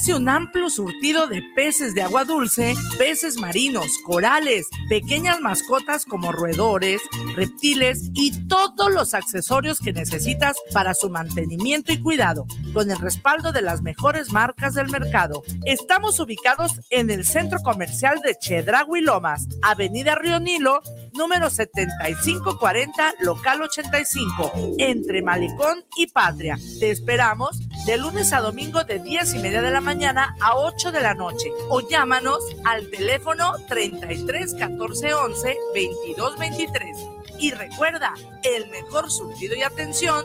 ofrece un amplio surtido de peces de agua dulce, peces marinos, corales, pequeñas mascotas como roedores, reptiles y todos los accesorios que necesitas para su mantenimiento y cuidado, con el respaldo de las mejores marcas del mercado. Estamos ubicados en el centro comercial de Chedragui Lomas, Avenida Río Nilo, número 7540, local 85, entre Malecón y Patria. Te esperamos de lunes a domingo de 10 y media de la mañana a 8 de la noche o llámanos al teléfono 33 14 11 22 23. Y recuerda, el mejor surtido y atención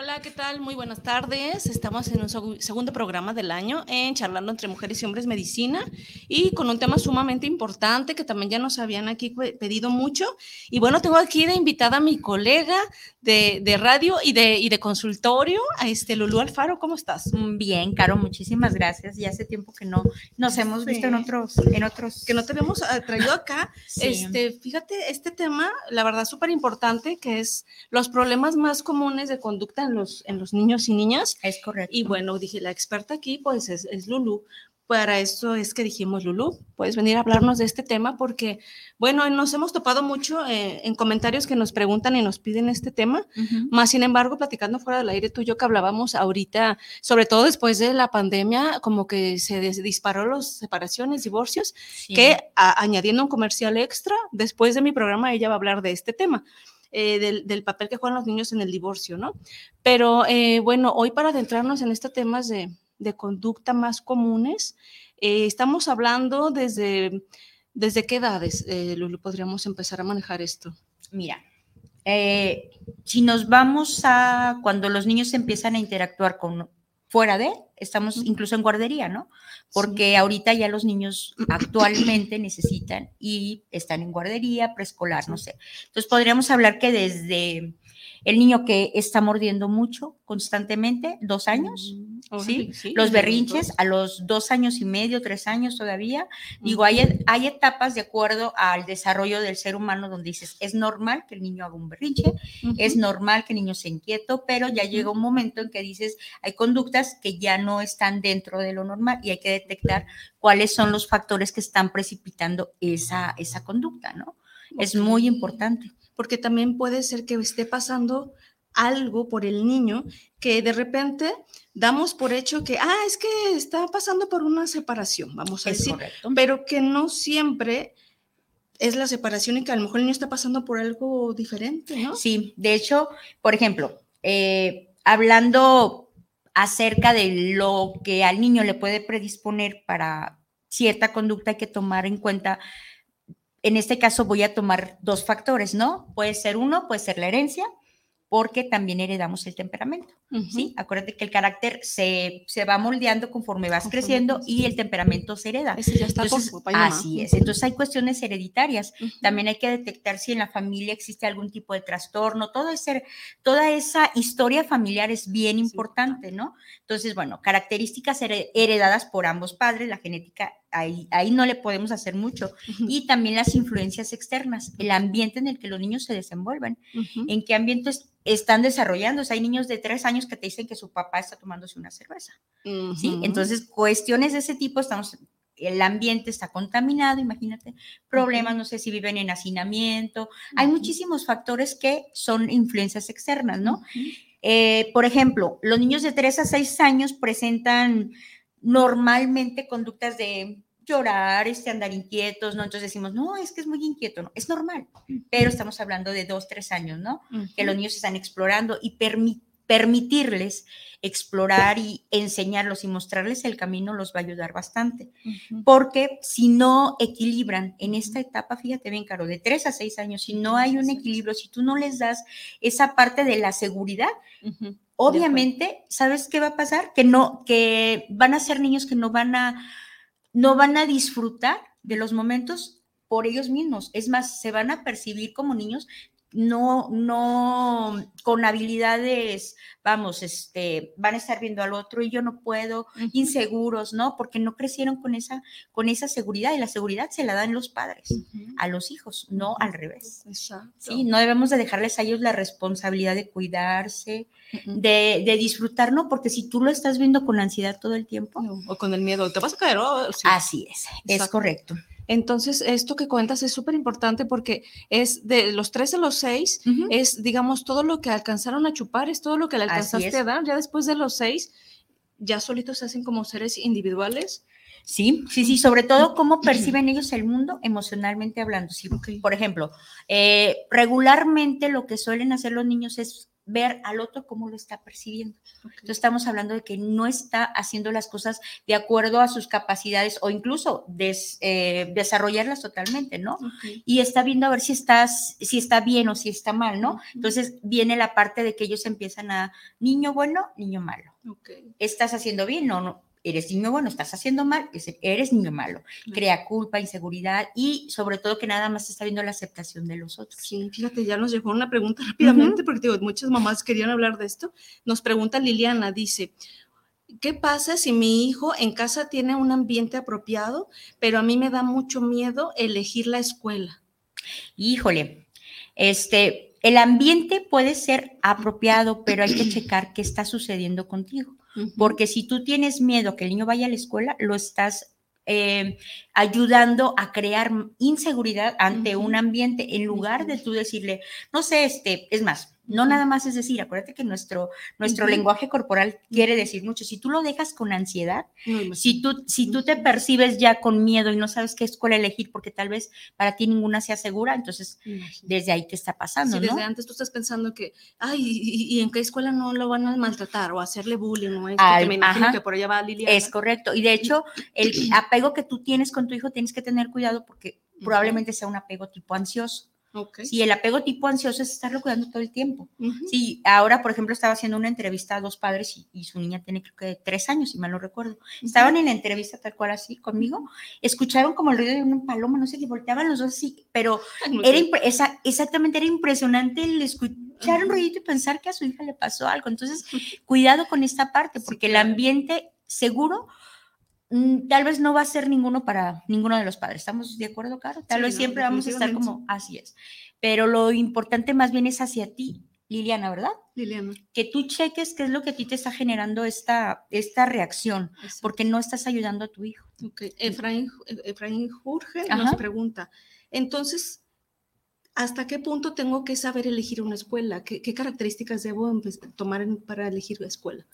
Hola, ¿qué tal? Muy buenas tardes. Estamos en un segundo programa del año en Charlando entre Mujeres y Hombres Medicina y con un tema sumamente importante que también ya nos habían aquí pedido mucho. Y bueno, tengo aquí de invitada a mi colega de, de radio y de, y de consultorio, a este Lulú Alfaro. ¿Cómo estás? Mm, bien, Caro, muchísimas gracias. Ya hace tiempo que no nos hemos visto en otros, en otros. Que no te habíamos ah, traído acá. Este, fíjate, este tema, la verdad, súper importante, que es los problemas más comunes de conducta en los, en los niños y niñas. Es correcto. Y bueno, dije, la experta aquí, pues es, es Lulu. Para eso es que dijimos, Lulu, puedes venir a hablarnos de este tema porque, bueno, nos hemos topado mucho eh, en comentarios que nos preguntan y nos piden este tema, más sin embargo, platicando fuera del aire tú y yo que hablábamos ahorita, sobre todo después de la pandemia, como que se disparó las separaciones, divorcios, que añadiendo un comercial extra, después de mi programa ella va a hablar de este tema. Eh, del, papel que juegan los niños en el divorcio, ¿no? Pero eh, bueno, hoy para adentrarnos en estos temas de, conducta más comunes, eh, estamos hablando desde, desde qué edades, Lulu, podríamos empezar a manejar esto. Mira, si nos vamos a cuando los niños empiezan a interactuar con fuera de, estamos incluso en guardería, ¿no? Porque ahorita ya los niños actualmente necesitan y están en guardería, preescolar, no sé. Entonces podríamos hablar que desde el niño que está mordiendo mucho constantemente, dos años, mm, ¿sí? Los berrinches a los dos años y medio, tres años todavía. Digo, hay, hay etapas de acuerdo al desarrollo del ser humano donde dices, es normal que el niño haga un berrinche, es normal que el niño se inquieto, pero ya llega un momento en que dices, hay conductas que ya no están dentro de lo normal y hay que detectar cuáles son los factores que están precipitando esa, esa conducta, ¿no? Es muy importante porque también puede ser que esté pasando algo por el niño que de repente damos por hecho que, ah, es que está pasando por una separación, vamos a decir, pero que no siempre es la separación y que a lo mejor el niño está pasando por algo diferente, ¿no? Sí, de hecho, por ejemplo, eh, hablando acerca de lo que al niño le puede predisponer para cierta conducta, hay que tomar en cuenta en este caso voy a tomar dos factores, ¿no? Puede ser uno, puede ser la herencia, porque también heredamos el temperamento, ¿sí? Acuérdate que el carácter se, va moldeando conforme vas creciendo y el temperamento se hereda. Ese ya está Así es. Entonces hay cuestiones hereditarias. También hay que detectar si en la familia existe algún tipo de trastorno. Todo ese, toda esa historia familiar es bien importante, ¿no? Entonces, bueno, características heredadas por ambos padres, la genética ahí, ahí no le podemos hacer mucho. Y también las influencias externas, el ambiente en el que los niños se desenvuelven, en qué ambientes están desarrollándose. Hay niños de tres años que te dicen que su papá está tomándose una cerveza. ¿sí? Entonces, cuestiones de ese tipo, estamos, el ambiente está contaminado, imagínate, problemas, no sé si viven en hacinamiento. Hay muchísimos factores que son influencias externas, ¿no? Eh, por ejemplo, los niños de 3 a 6 años presentan normalmente conductas de llorar, este, andar inquietos, ¿no? Entonces decimos, no, es que es muy inquieto, ¿no? Es normal, pero estamos hablando de 2, 3 años, ¿no? Que los niños están explorando y permitirles explorar y enseñarlos y mostrarles el camino los va a ayudar bastante. Porque si no equilibran en esta etapa, fíjate bien, Caro, de 3 a 6 años, si no hay un equilibrio, si tú no les das esa parte de la seguridad, obviamente, ¿sabes qué va a pasar? Que no, que van a ser niños que no van a, no van a disfrutar de los momentos por ellos mismos. Es más, se van a percibir como niños no, no, con habilidades, vamos, este, van a estar viendo al otro y yo no puedo, inseguros, ¿no? Porque no crecieron con esa, con esa seguridad y la seguridad se la dan los padres a los hijos, no al revés. Exacto. Sí, no debemos de dejarles a ellos la responsabilidad de cuidarse, de, de, disfrutar, ¿no? Porque si tú lo estás viendo con ansiedad todo el tiempo. o con el miedo, te vas a caer. Oh, Así es, es correcto. Entonces, esto que cuentas es súper importante porque es de los tres a los seis, es, digamos, todo lo que alcanzaron a chupar, es todo lo que le alcanzaste a dar. Ya después de los seis, ya solitos se hacen como seres individuales. Sí, sí, sí, sobre todo cómo perciben ellos el mundo emocionalmente hablando. Sí, Por ejemplo, eh, regularmente lo que suelen hacer los niños es ver al otro cómo lo está percibiendo. Entonces estamos hablando de que no está haciendo las cosas de acuerdo a sus capacidades o incluso eh, desarrollarlas totalmente, ¿no? Y está viendo a ver si, estás, si está bien o si está mal, ¿no? Entonces viene la parte de que ellos empiezan a niño bueno, niño malo. ¿Estás haciendo bien? No, no, eres niño bueno, estás haciendo mal, eres niño malo. Crea culpa, inseguridad y sobre todo que nada más está viendo la aceptación de los otros. Sí, fíjate, ya nos llegó una pregunta rápidamente porque digo, muchas mamás querían hablar de esto. Nos pregunta Liliana, dice, ¿qué pasa si mi hijo en casa tiene un ambiente apropiado, pero a mí me da mucho miedo elegir la escuela? Híjole, este, el ambiente puede ser apropiado, pero hay que checar qué está sucediendo contigo. Porque si tú tienes miedo que el niño vaya a la escuela, lo estás eh, ayudando a crear inseguridad ante un ambiente en lugar de tú decirle, no sé, este, es más, no nada más es decir, acuérdate que nuestro, nuestro lenguaje corporal quiere decir mucho. Si tú lo dejas con ansiedad, si tú, si tú te percibes ya con miedo y no sabes qué escuela elegir porque tal vez para ti ninguna sea segura, entonces desde ahí te está pasando. Sí, desde antes tú estás pensando que, ay, y, en qué escuela no lo van a maltratar o hacerle bullying o esto, que me imagino que por allá va Liliana. Es correcto. Y de hecho, el apego que tú tienes con tu hijo tienes que tener cuidado porque probablemente sea un apego tipo ansioso. Sí, el apego tipo ansioso es estarlo cuidando todo el tiempo. Sí, ahora, por ejemplo, estaba haciendo una entrevista a dos padres y, su niña tiene creo que tres años, si mal no recuerdo. Estaban en la entrevista tal cual así conmigo, escucharon como el ruido de una paloma, no sé qué, volteaban los dos así, pero era esa, exactamente era impresionante el escuchar un ruido y pensar que a su hija le pasó algo. Entonces, cuidado con esta parte, porque el ambiente seguro tal vez no va a ser ninguno para ninguno de los padres. ¿Estamos de acuerdo, Caro? Tal vez siempre vamos a estar como así es. Pero lo importante más bien es hacia ti, Liliana, ¿verdad? Liliana. Que tú cheques qué es lo que a ti te está generando esta, esta reacción, porque no estás ayudando a tu hijo. Okay. Efraín, Jorge nos pregunta, entonces, ¿hasta qué punto tengo que saber elegir una escuela? ¿Qué, características debo tomar para elegir la escuela?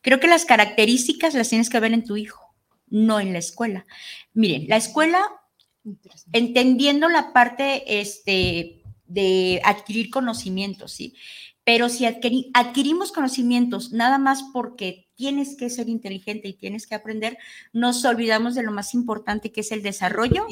Creo que las características las tienes que ver en tu hijo no en la escuela. Miren, la escuela, entendiendo la parte este, de adquirir conocimientos, ¿sí? Pero si adquirimos conocimientos nada más porque tienes que ser inteligente y tienes que aprender, nos olvidamos de lo más importante que es el desarrollo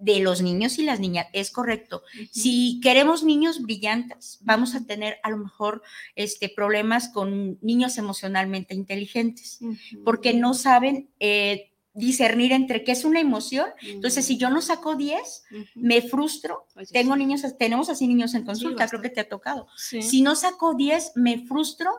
de los niños y las niñas. Es correcto. Si queremos niños brillantes, vamos a tener a lo mejor este, problemas con niños emocionalmente inteligentes, porque no saben eh, discernir entre qué es una emoción. Entonces, si yo no saco 10, me frustro. Tengo niños, tenemos así niños en consulta, creo que te ha tocado. Si no saco 10, me frustro,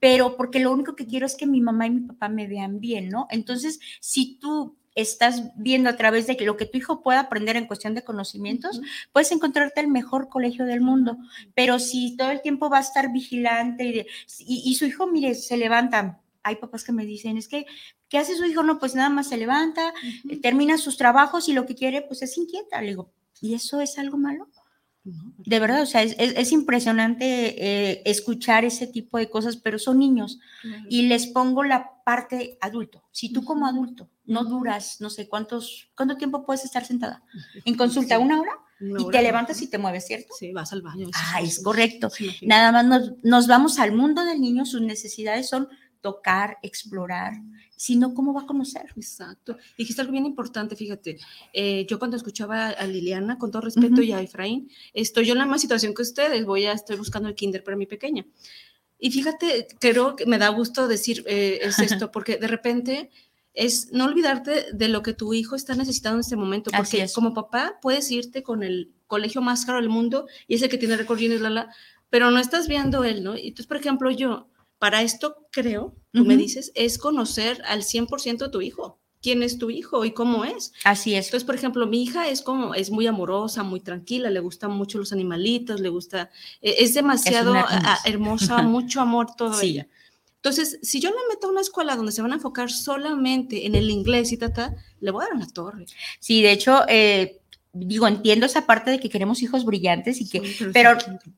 pero porque lo único que quiero es que mi mamá y mi papá me vean bien, ¿no? Entonces, si tú estás viendo a través de lo que tu hijo pueda aprender en cuestión de conocimientos, puedes encontrarte el mejor colegio del mundo. Pero si todo el tiempo va a estar vigilante y, y su hijo, mire, se levanta, hay papás que me dicen, es que, ¿qué hace su hijo? No, pues nada más se levanta, termina sus trabajos y lo que quiere, pues es inquieta. Le digo, ¿y eso es algo malo? De verdad, o sea, es, impresionante eh, escuchar ese tipo de cosas, pero son niños. Y les pongo la parte adulto. Si tú como adulto no duras, no sé cuántos, cuánto tiempo puedes estar sentada en consulta, una hora, y te levantas y te mueves, ¿cierto? Sí, vas al baño. Ah, es correcto. Nada más nos, nos, vamos al mundo del niño, sus necesidades son tocar, explorar, sino cómo va a conocer. Exacto. Dijiste algo bien importante, fíjate. Eh, yo cuando escuchaba a Liliana, con todo respeto, y a Efraín, estoy yo en la misma situación que ustedes, voy a, estoy buscando el kinder para mi pequeña. Y fíjate, creo que me da gusto decir eh, es esto, porque de repente es no olvidarte de lo que tu hijo está necesitando en este momento, porque como papá puedes irte con el colegio más caro del mundo y es el que tiene récord la, la, pero no estás viendo él, ¿no? Entonces, por ejemplo, yo, para esto creo, tú me dices, es conocer al 100% de tu hijo. ¿Quién es tu hijo y cómo es? Así es. Entonces, por ejemplo, mi hija es como, es muy amorosa, muy tranquila, le gustan mucho los animalitos, le gusta, e, es demasiado hermosa, mucho amor todo ella. Entonces, si yo la meto a una escuela donde se van a enfocar solamente en el inglés y ta, le voy a dar una torre. Sí, de hecho, eh, digo, entiendo esa parte de que queremos hijos brillantes y que, pero,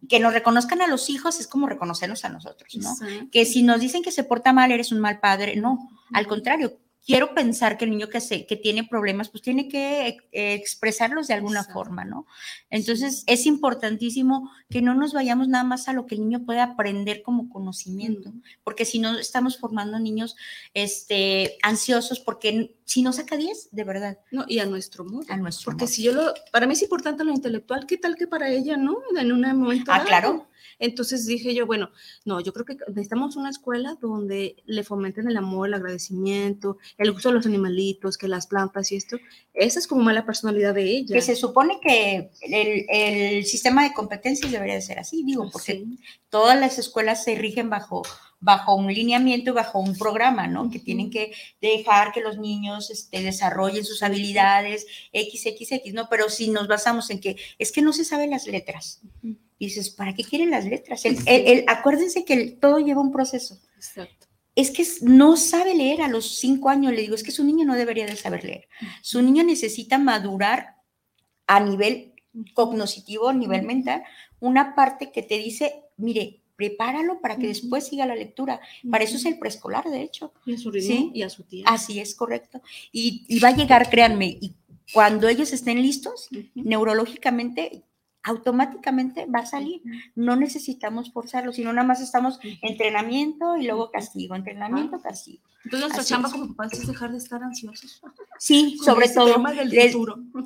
que nos reconozcan a los hijos es como reconocernos a nosotros, ¿no? Que si nos dicen que se porta mal, eres un mal padre, no, al contrario, quiero pensar que el niño que, se, que tiene problemas, pues tiene que eh, expresarlos de alguna forma, ¿no? Entonces, es importantísimo que no nos vayamos nada más a lo que el niño puede aprender como conocimiento, porque si no estamos formando niños este, ansiosos, porque si no saca 10, de verdad. No, y a nuestro modo. A nuestro Porque si yo lo, para mí es importante lo intelectual, ¿qué tal que para ella, no? En un momento. Ah, claro. Entonces dije yo, bueno, no, yo creo que necesitamos una escuela donde le fomenten el amor, el agradecimiento, el gusto de los animalitos, que las plantas y esto. Esa es como mala personalidad de ella. Que se supone que el, el sistema de competencias debería de ser así, digo, porque todas las escuelas se rigen bajo bajo un lineamiento y bajo un programa, ¿no? Que tienen que dejar que los niños este, desarrollen sus habilidades, XXX, ¿no? Pero si nos basamos en que es que no se saben las letras. Y dices, ¿para qué quieren las letras? El, acuérdense que todo lleva un proceso. Exacto. Es que no sabe leer a los cinco años, le digo, es que su niño no debería de saber leer. Su niño necesita madurar a nivel cognoscitivo, a nivel mental, una parte que te dice, mire, prepáralo para que después siga la lectura. Para eso es el preescolar, de hecho. Y a su ritmo y a su tiempo. Así es, correcto. Y, va a llegar, créanme, y cuando ellos estén listos, neurológicamente, automáticamente va a salir. No necesitamos forzarlo, sino nada más estamos entrenamiento y luego castigo, entrenamiento, ah. castigo. Entonces nuestra chamba como papás es dejar de estar ansiosos. Sí, sobre todo.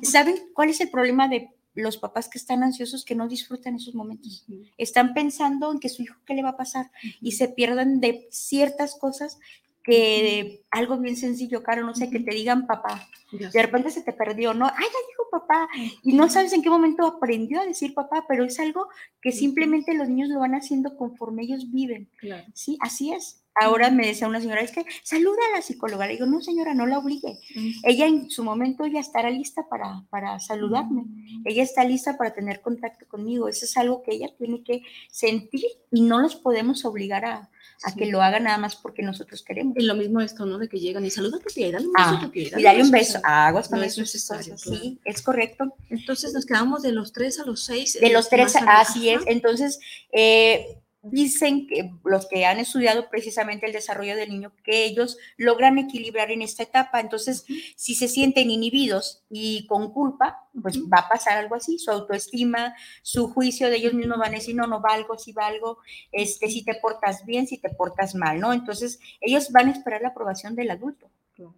¿Saben cuál es el problema de los papás que están ansiosos que no disfrutan esos momentos. Están pensando en que su hijo qué le va a pasar y se pierden de ciertas cosas que algo bien sencillo, Caro, no sé, que te digan papá. De repente se te perdió, ¿no? Ay, ya dijo papá. Y no sabes en qué momento aprendió a decir papá, pero es algo que simplemente los niños lo van haciendo conforme ellos viven. Sí, así es. Ahora me decía una señora, es que saluda a la psicóloga. Le digo, no señora, no la obligue. Ella en su momento ya estará lista para, para saludarme. Ella está lista para tener contacto conmigo. Eso es algo que ella tiene que sentir y no los podemos obligar a, a que lo haga nada más porque nosotros queremos. Y lo mismo esto, ¿no? De que llegan y saludan a y dale un beso ah, Y dale un beso. Aguas con eso. Sí, es correcto. Entonces nos quedamos de los tres a los seis. De los tres, así es. Entonces, eh, dicen que los que han estudiado precisamente el desarrollo del niño, que ellos logran equilibrar en esta etapa. Entonces, si se sienten inhibidos y con culpa, pues va a pasar algo así. Su autoestima, su juicio de ellos mismos van a decir, no, no valgo, si valgo, este, si te portas bien, si te portas mal, ¿no? Entonces, ellos van a esperar la aprobación del adulto,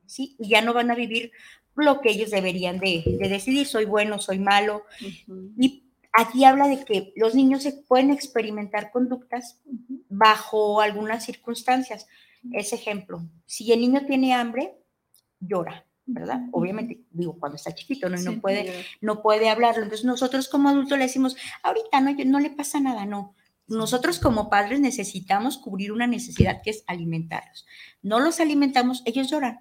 ¿sí? Y ya no van a vivir lo que ellos deberían de, decidir, soy bueno, soy malo. Y Aquí habla de que los niños se pueden experimentar conductas bajo algunas circunstancias. Ese ejemplo, si el niño tiene hambre, llora, ¿verdad? Obviamente, digo, cuando está chiquito, ¿no? no, puede, no puede hablarlo. Entonces nosotros como adultos le decimos, ahorita no, no le pasa nada, no. Nosotros como padres necesitamos cubrir una necesidad que es alimentarlos. No los alimentamos, ellos lloran.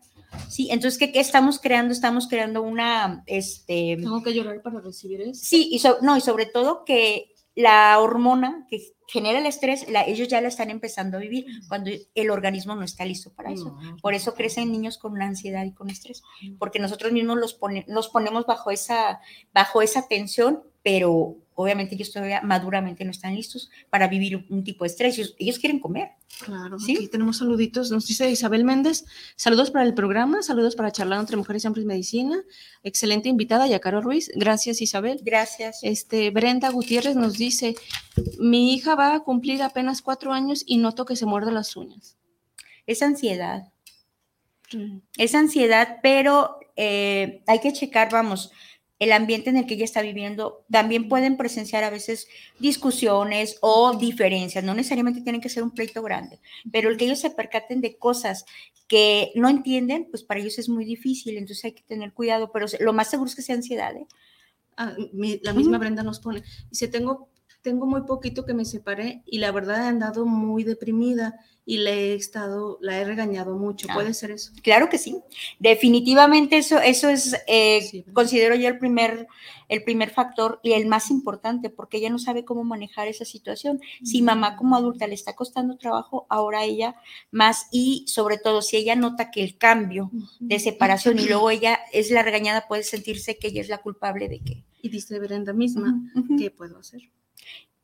Sí, entonces, ¿qué, estamos creando? Estamos creando una, este... ¿Tengo que llorar para recibir eso? Sí, y no, y sobre todo que la hormona que genera el estrés, ellos ya la están empezando a vivir cuando el organismo no está listo para eso. Por eso crecen niños con ansiedad y con estrés, porque nosotros mismos los, los ponemos bajo esa, bajo esa tensión, pero obviamente ellos todavía maduramente no están listos para vivir un tipo de estrés. Ellos, quieren comer. Claro, ¿sí? aquí tenemos saluditos. Nos dice Isabel Méndez, saludos para el programa, saludos para charlar entre mujeres y hombres medicina. Excelente invitada, Yacaro Ruiz. Gracias, Isabel. Gracias. Este, Brenda Gutiérrez nos dice, mi hija va a cumplir apenas cuatro años y noto que se muerde las uñas. Es ansiedad. Es ansiedad, pero eh, hay que checar, vamos, el ambiente en el que ella está viviendo, también pueden presenciar a veces discusiones o diferencias, no necesariamente tienen que ser un pleito grande, pero el que ellos se percaten de cosas que no entienden, pues para ellos es muy difícil, entonces hay que tener cuidado, pero lo más seguro es que sea ansiedad. ¿eh? Ah, la misma Brenda nos pone, dice, tengo, tengo muy poquito que me separé y la verdad he andado muy deprimida y le he estado, la he regañado mucho. ¿Puede ah, ser eso? Claro que sí. Definitivamente eso, eso es, eh, considero yo el primer, el primer factor y el más importante, porque ella no sabe cómo manejar esa situación. Si mamá como adulta le está costando trabajo, ahora ella más y sobre todo si ella nota que el cambio de separación y luego ella es la regañada, puede sentirse que ella es la culpable de que. Y dice Brenda misma, ¿qué puedo hacer?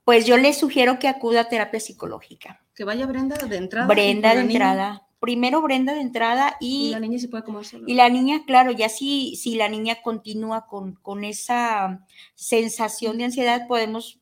Pues yo le sugiero que acuda a terapia psicológica que vaya Brenda de entrada. Brenda de entrada. Primero Brenda de entrada y, y la niña se puede Y la niña, claro, ya si, si la niña continúa con, con esa sensación de ansiedad, podemos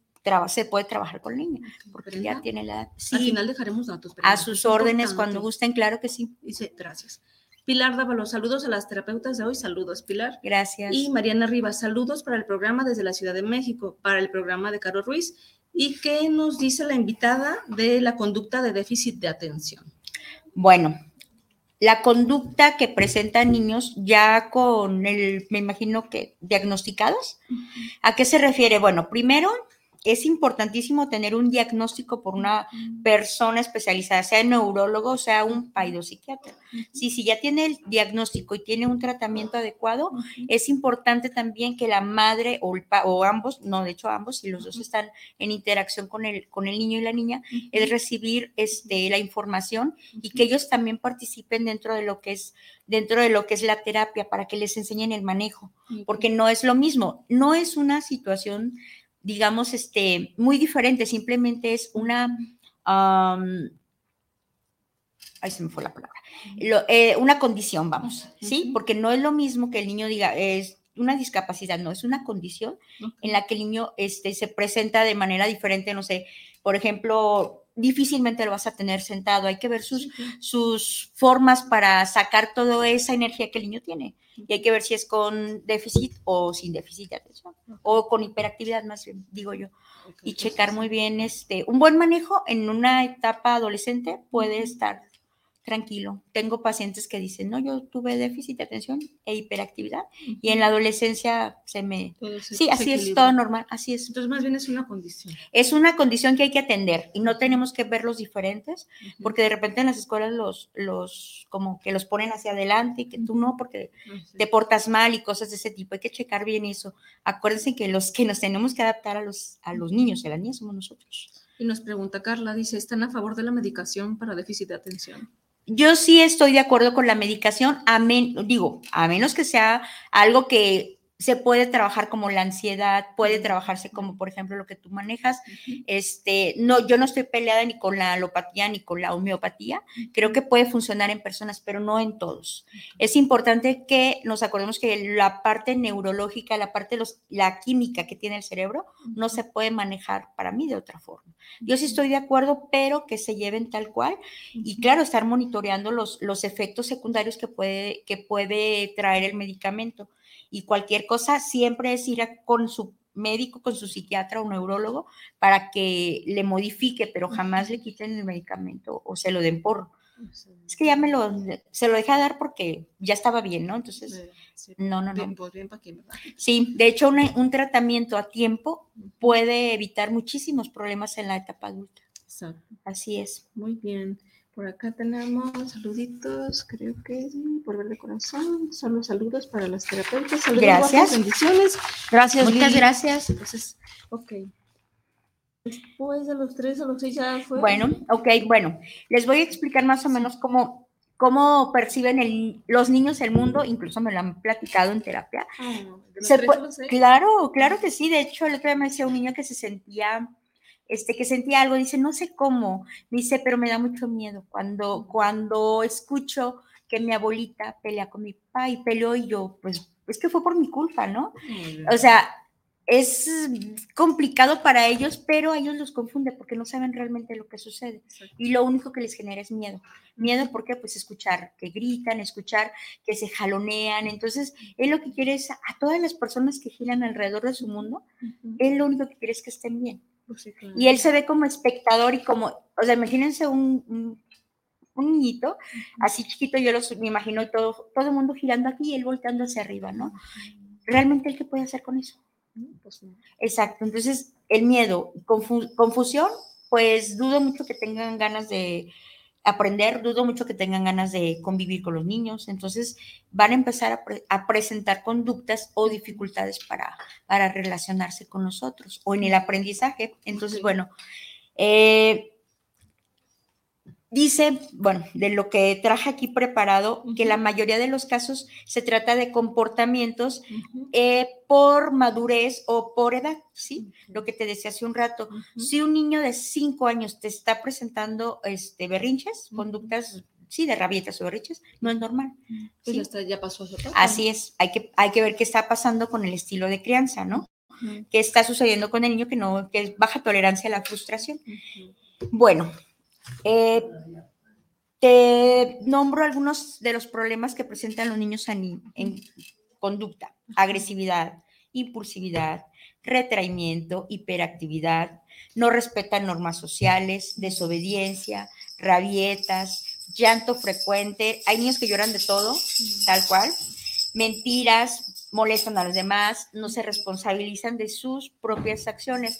se puede trabajar con la niña, porque ya tiene la edad. Sí, Al final dejaremos datos. a sus órdenes cuando gusten, claro que sí. Dice, gracias. Pilar los saludos a las terapeutas de hoy. Saludos, Pilar. Gracias. Y Mariana Rivas, saludos para el programa desde la Ciudad de México, para el programa de Caro Ruiz ¿Y qué nos dice la invitada de la conducta de déficit de atención? Bueno, la conducta que presentan niños ya con el, me imagino que diagnosticados. ¿A qué se refiere? Bueno, primero es importantísimo tener un diagnóstico por una persona especializada, sea neurólogo, sea un paidopsiquiatra. Sí, si ya tiene el diagnóstico y tiene un tratamiento adecuado, es importante también que la madre o, o, ambos, no, de hecho ambos, si los dos están en interacción con el, con el niño y la niña, es recibir este, la información y que ellos también participen dentro de lo que es dentro de lo que es la terapia para que les enseñen el manejo, porque no es lo mismo, no es una situación digamos, este, muy diferente, simplemente es una, ahí se me fue la palabra, eh, una condición, vamos, ¿sí? Porque no es lo mismo que el niño diga, es una discapacidad, no, es una condición en la que el niño este, se presenta de manera diferente, no sé, por ejemplo, difícilmente lo vas a tener sentado, hay que ver sus, sus formas para sacar toda esa energía que el niño tiene. Y hay que ver si es con déficit o sin déficit de atención o con hiperactividad más bien, digo yo. y checar muy bien este un buen manejo en una etapa adolescente puede estar tranquilo. Tengo pacientes que dicen, no, yo tuve déficit de atención e hiperactividad y en la adolescencia se me... sí, así es, todo normal, así es. Entonces, más bien es una condición. Es una condición que hay que atender y no tenemos que verlos diferentes porque de repente en las escuelas los, los, como que los ponen hacia adelante y que tú no porque te portas mal y cosas de ese tipo. Hay que checar bien eso. Acuérdense que los que nos tenemos que adaptar a los, a los niños a las niñas somos nosotros. Y nos pregunta Carla, dice, ¿están a favor de la medicación para déficit de atención? Yo sí estoy de acuerdo con la medicación, a digo, a menos que sea algo que se puede trabajar como la ansiedad, puede trabajarse como, por ejemplo, lo que tú manejas. Este, no, yo no estoy peleada ni con la alopatía ni con la homeopatía. Creo que puede funcionar en personas, pero no en todos. Es importante que nos acordemos que la parte neurológica, la parte de los, la química que tiene el cerebro, no se puede manejar para mí de otra forma. Yo sí estoy de acuerdo, pero que se lleven tal cual. Y claro, estar monitoreando los, los efectos secundarios que puede, que puede traer el medicamento y cualquier cosa siempre es ir con su médico, con su psiquiatra o neurólogo para que le modifique, pero jamás le quiten el medicamento o se lo den por, Es que ya me lo, se lo dejé dar porque ya estaba bien, ¿no? Entonces, sí, no, no, no. Bien, pues bien para aquí, ¿verdad? Sí, de hecho, una- un tratamiento a tiempo puede evitar muchísimos problemas en la etapa adulta. Exacto. Así es. Muy bien. Por acá tenemos saluditos, creo que sí, por ver de corazón. Son los saludos para las terapeutas. Saludos, Gracias. guapos, bendiciones. Gracias, Muchas Lili. gracias. Entonces, ok. Después de los tres a los seis ya fue. Bueno, ok, bueno, les voy a explicar más o menos cómo, cómo perciben el- los niños el mundo, incluso me lo han platicado en terapia. Ah, de los tres pue- a los seis. claro, claro que sí. De hecho, el otro día me decía un niño que se sentía, este, que sentía algo. Dice, no sé cómo. Dice, pero me da mucho miedo cuando, cuando escucho que mi abuelita pelea con mi papá y peleó y yo, pues, es que fue por mi culpa, ¿no? Bien. O sea, es complicado para ellos, pero a ellos los confunde porque no saben realmente lo que sucede. Y lo único que les genera es miedo. Miedo porque pues escuchar que gritan, escuchar que se jalonean. Entonces, él lo que quiere es a todas las personas que giran alrededor de su mundo, él lo único que quiere es que estén bien. Sí, claro. Y él se ve como espectador y como, o sea, imagínense un, un, un niñito, así chiquito, yo los, me imagino todo, todo el mundo girando aquí y él volteando hacia arriba, ¿no? Realmente, ¿él qué puede hacer con eso? Pues no. Exacto, entonces el miedo, confu- confusión, pues dudo mucho que tengan ganas de aprender, dudo mucho que tengan ganas de convivir con los niños, entonces van a empezar a, pre- a presentar conductas o dificultades para, para relacionarse con nosotros o en el aprendizaje. Entonces, bueno, eh, dice, bueno, de lo que traje aquí preparado, que la mayoría de los casos se trata de comportamientos eh, por madurez o por edad, ¿sí? Lo que te decía hace un rato. Si un niño de 5 años te está presentando este, berrinches, conductas, sí, de rabietas o berrinches, no es normal. Pues ¿sí? ya, está, ya pasó. Así es, hay que, hay que ver qué está pasando con el estilo de crianza, ¿no? ¿Qué está sucediendo con el niño que no, que es baja tolerancia a la frustración? Bueno, eh, te nombro algunos de los problemas que presentan los niños en, en conducta, agresividad, impulsividad, retraimiento, hiperactividad, no respetan normas sociales, desobediencia, rabietas, llanto frecuente. Hay niños que lloran de todo, tal cual, mentiras, molestan a los demás, no se responsabilizan de sus propias acciones.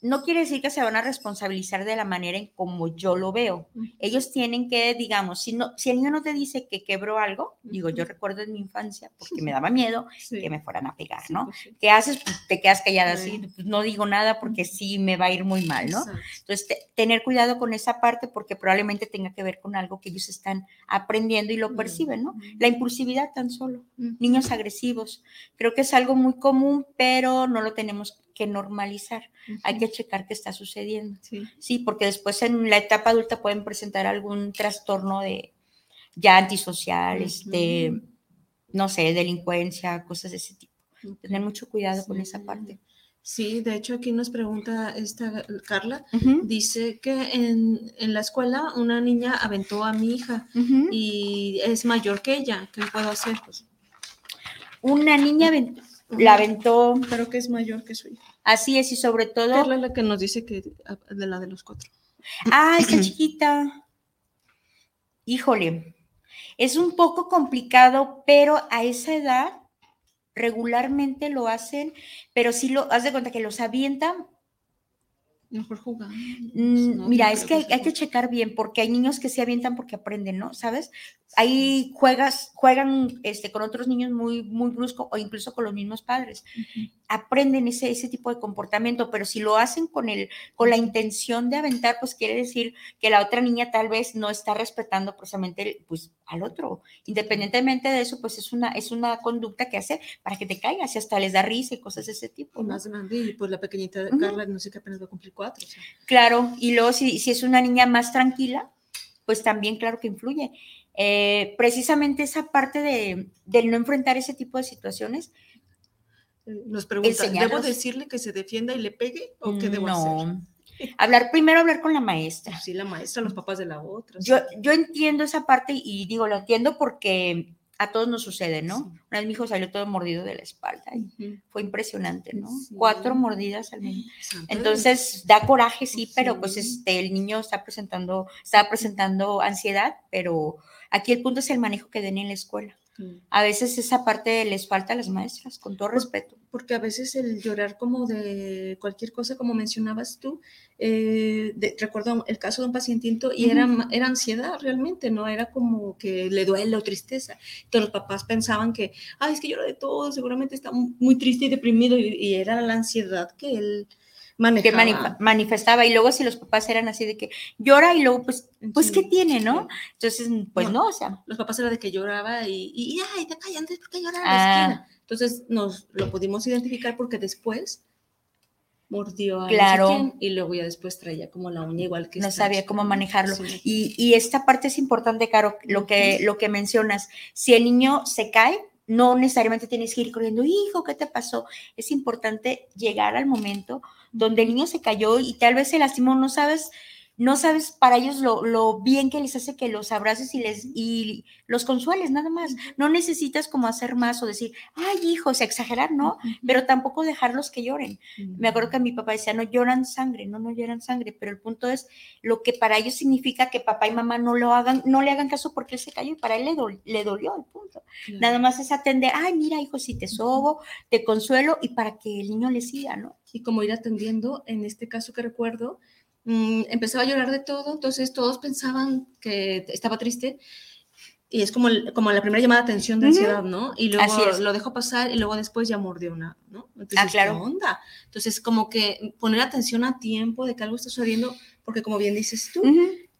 No quiere decir que se van a responsabilizar de la manera en como yo lo veo. Ellos tienen que, digamos, si, no, si el niño no te dice que quebró algo, digo, yo recuerdo en mi infancia, porque me daba miedo Sí. que me fueran a pegar, Sí, ¿no? pues sí. ¿Qué haces? Pues te quedas callada así, Sí. pues no digo nada porque sí me va a ir muy mal, ¿no? Exacto. Entonces, te- tener cuidado con esa parte porque probablemente tenga que ver con algo que ellos están aprendiendo y lo perciben, ¿no? La impulsividad tan solo, niños agresivos, creo que es algo muy común, pero no lo tenemos que normalizar. Hay que checar qué está sucediendo. Sí. Sí, porque después en la etapa adulta pueden presentar algún trastorno de ya antisocial, este, Ujú. no sé, delincuencia, cosas de ese tipo. Tener mucho cuidado con esa parte. Sí, de hecho aquí nos pregunta esta Carla, dice que en, en la escuela una niña aventó a mi hija y es mayor que ella, ¿qué puedo hacer? Pues, Una niña avent- la aventó, pero que es mayor que su hija. así es, y sobre todo, Carla es la que nos dice que ah, de la de los cuatro. ah, esta chiquita, híjole, es un poco complicado, pero a esa edad regularmente lo hacen, pero sí lo, haz de cuenta que los avientan Mejor jugar. Mm, No, Mira, no es que hay que checar bien, porque hay niños que se avientan porque aprenden, ¿no? ¿Sabes? Ahí juegas, juegan este, con otros niños muy, muy brusco o incluso con los mismos padres. Aprenden ese, ese tipo de comportamiento, pero si lo hacen con, el, con la intención de aventar, pues quiere decir que la otra niña tal vez no está respetando precisamente pues, al otro. Independientemente de eso, pues es una, es una conducta que hace para que te caigas y hasta les da risa y cosas de ese tipo. Más grande, y pues la pequeñita de. Carla, no sé qué apenas va a cumplir cuatro. o sea. Claro, y luego si, si es una niña más tranquila, pues también claro que influye. Eh, precisamente esa parte de, del no enfrentar ese tipo de situaciones, Eh, Nos pregunta, ¿debo decirle que se defienda y le pegue o qué debo hacer? no. Hablar, primero hablar con la maestra. Sí, la maestra, los papás de la otra. Yo, sí. yo entiendo esa parte y digo, lo entiendo porque a todos nos sucede, ¿no? Una vez mi hijo salió todo mordido de la espalda y fue impresionante, ¿no? Sí. Cuatro mordidas al. Santo Entonces da coraje, sí, pero pues Sí. este, el niño está presentando, está presentando ansiedad, pero aquí el punto es el manejo que den en la escuela. Sí. A veces esa parte les falta a las maestras, con todo respeto. Porque a veces el llorar como de cualquier cosa, como mencionabas tú, eh, de- recuerdo el caso de un pacientito y era, era ansiedad realmente, no era como que le duele o tristeza. Entonces los papás pensaban que, ay, es que llora de todo, seguramente está mu- muy triste y deprimido y, y era la ansiedad que él Que manejaba. manif- manifestaba y luego si los papás eran así de que llora y luego pues, pues Sí, ¿qué tiene, no? sí. Entonces, pues No. no, o sea, Los papás era de que lloraba y, y, y, ay, te callan, ¿por qué llorar a Ah. la esquina? Entonces nos lo pudimos identificar porque después mordió a no Claro. quién, y luego ya después traía como la uña igual que no sabía cómo ¿no? manejarlo. Sí. Y, y esta parte es importante, Caro, lo que, lo que mencionas. Si el niño se cae, no necesariamente tienes que ir corriendo, hijo, ¿qué te pasó? Es importante llegar al momento donde el niño se cayó y tal vez se lastimó, no sabes, no sabes para ellos lo, lo bien que les hace que los abraces y les y los consueles, nada más. No necesitas como hacer más o decir, ay, hijo, o sea, exagerar, ¿no? Pero tampoco dejarlos que lloren. Me acuerdo que mi papá decía, no lloran sangre, no, no lloran sangre, pero el punto es lo que para ellos significa que papá y mamá no lo hagan, no le hagan caso porque él se cayó y para él le, dol- le dolió el punto. Claro. Nada más es atender, ay, mira, hijo, si te sobo, te consuelo y para que el niño le siga, ¿no? y como ir atendiendo, en este caso que recuerdo, mm, empezaba a llorar de todo, entonces todos pensaban que estaba triste y es como, el- como la primera llamada de atención de Ujú. ansiedad, ¿no? Y Así luego es. lo dejó pasar y luego después ya mordió una, ¿no? Entonces, Ah, claro. ¿qué onda? Entonces, como que poner atención a tiempo de que algo está sucediendo, porque como bien dices tú,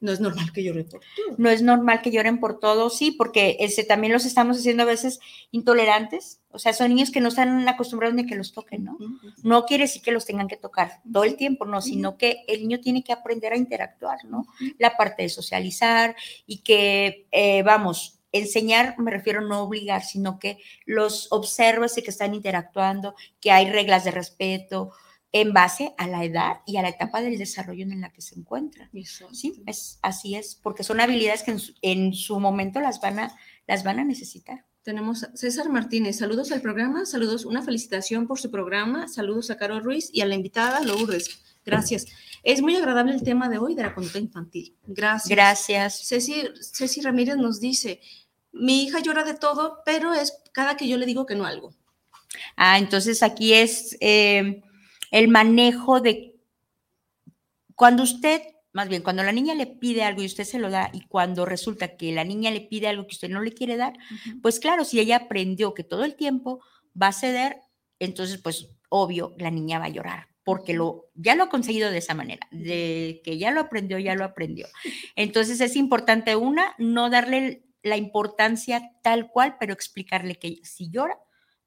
no es normal que llore por todo. No es normal que lloren por todo, sí, porque ese, también los estamos haciendo a veces intolerantes, o sea, son niños que no están acostumbrados ni a que los toquen, ¿no? No quiere decir que los tengan que tocar todo el tiempo, no, sino que el niño tiene que aprender a interactuar, ¿no? La parte de socializar y que, eh, vamos, enseñar, me refiero no obligar, sino que los observes y que están interactuando, que hay reglas de respeto en base a la edad y a la etapa del desarrollo en la que se encuentran. Exacto. Sí, es, así es, porque son habilidades que en su, en su momento las van, a, las van a necesitar. Tenemos a César Martínez, saludos al programa, saludos, una felicitación por su programa, saludos a Carol Ruiz y a la invitada Lourdes. Gracias. Es muy agradable el tema de hoy de la conducta infantil. Gracias. Gracias. Ceci, Ceci Ramírez nos dice, mi hija llora de todo, pero es cada que yo le digo que no algo. Ah, entonces aquí es eh, el manejo de cuando usted, más bien, cuando la niña le pide algo y usted se lo da y cuando resulta que la niña le pide algo que usted no le quiere dar, pues claro, si ella aprendió que todo el tiempo va a ceder, entonces pues obvio la niña va a llorar porque lo ya lo ha conseguido de esa manera, de que ya lo aprendió, ya lo aprendió. Entonces es importante una no darle la importancia tal cual, pero explicarle que si llora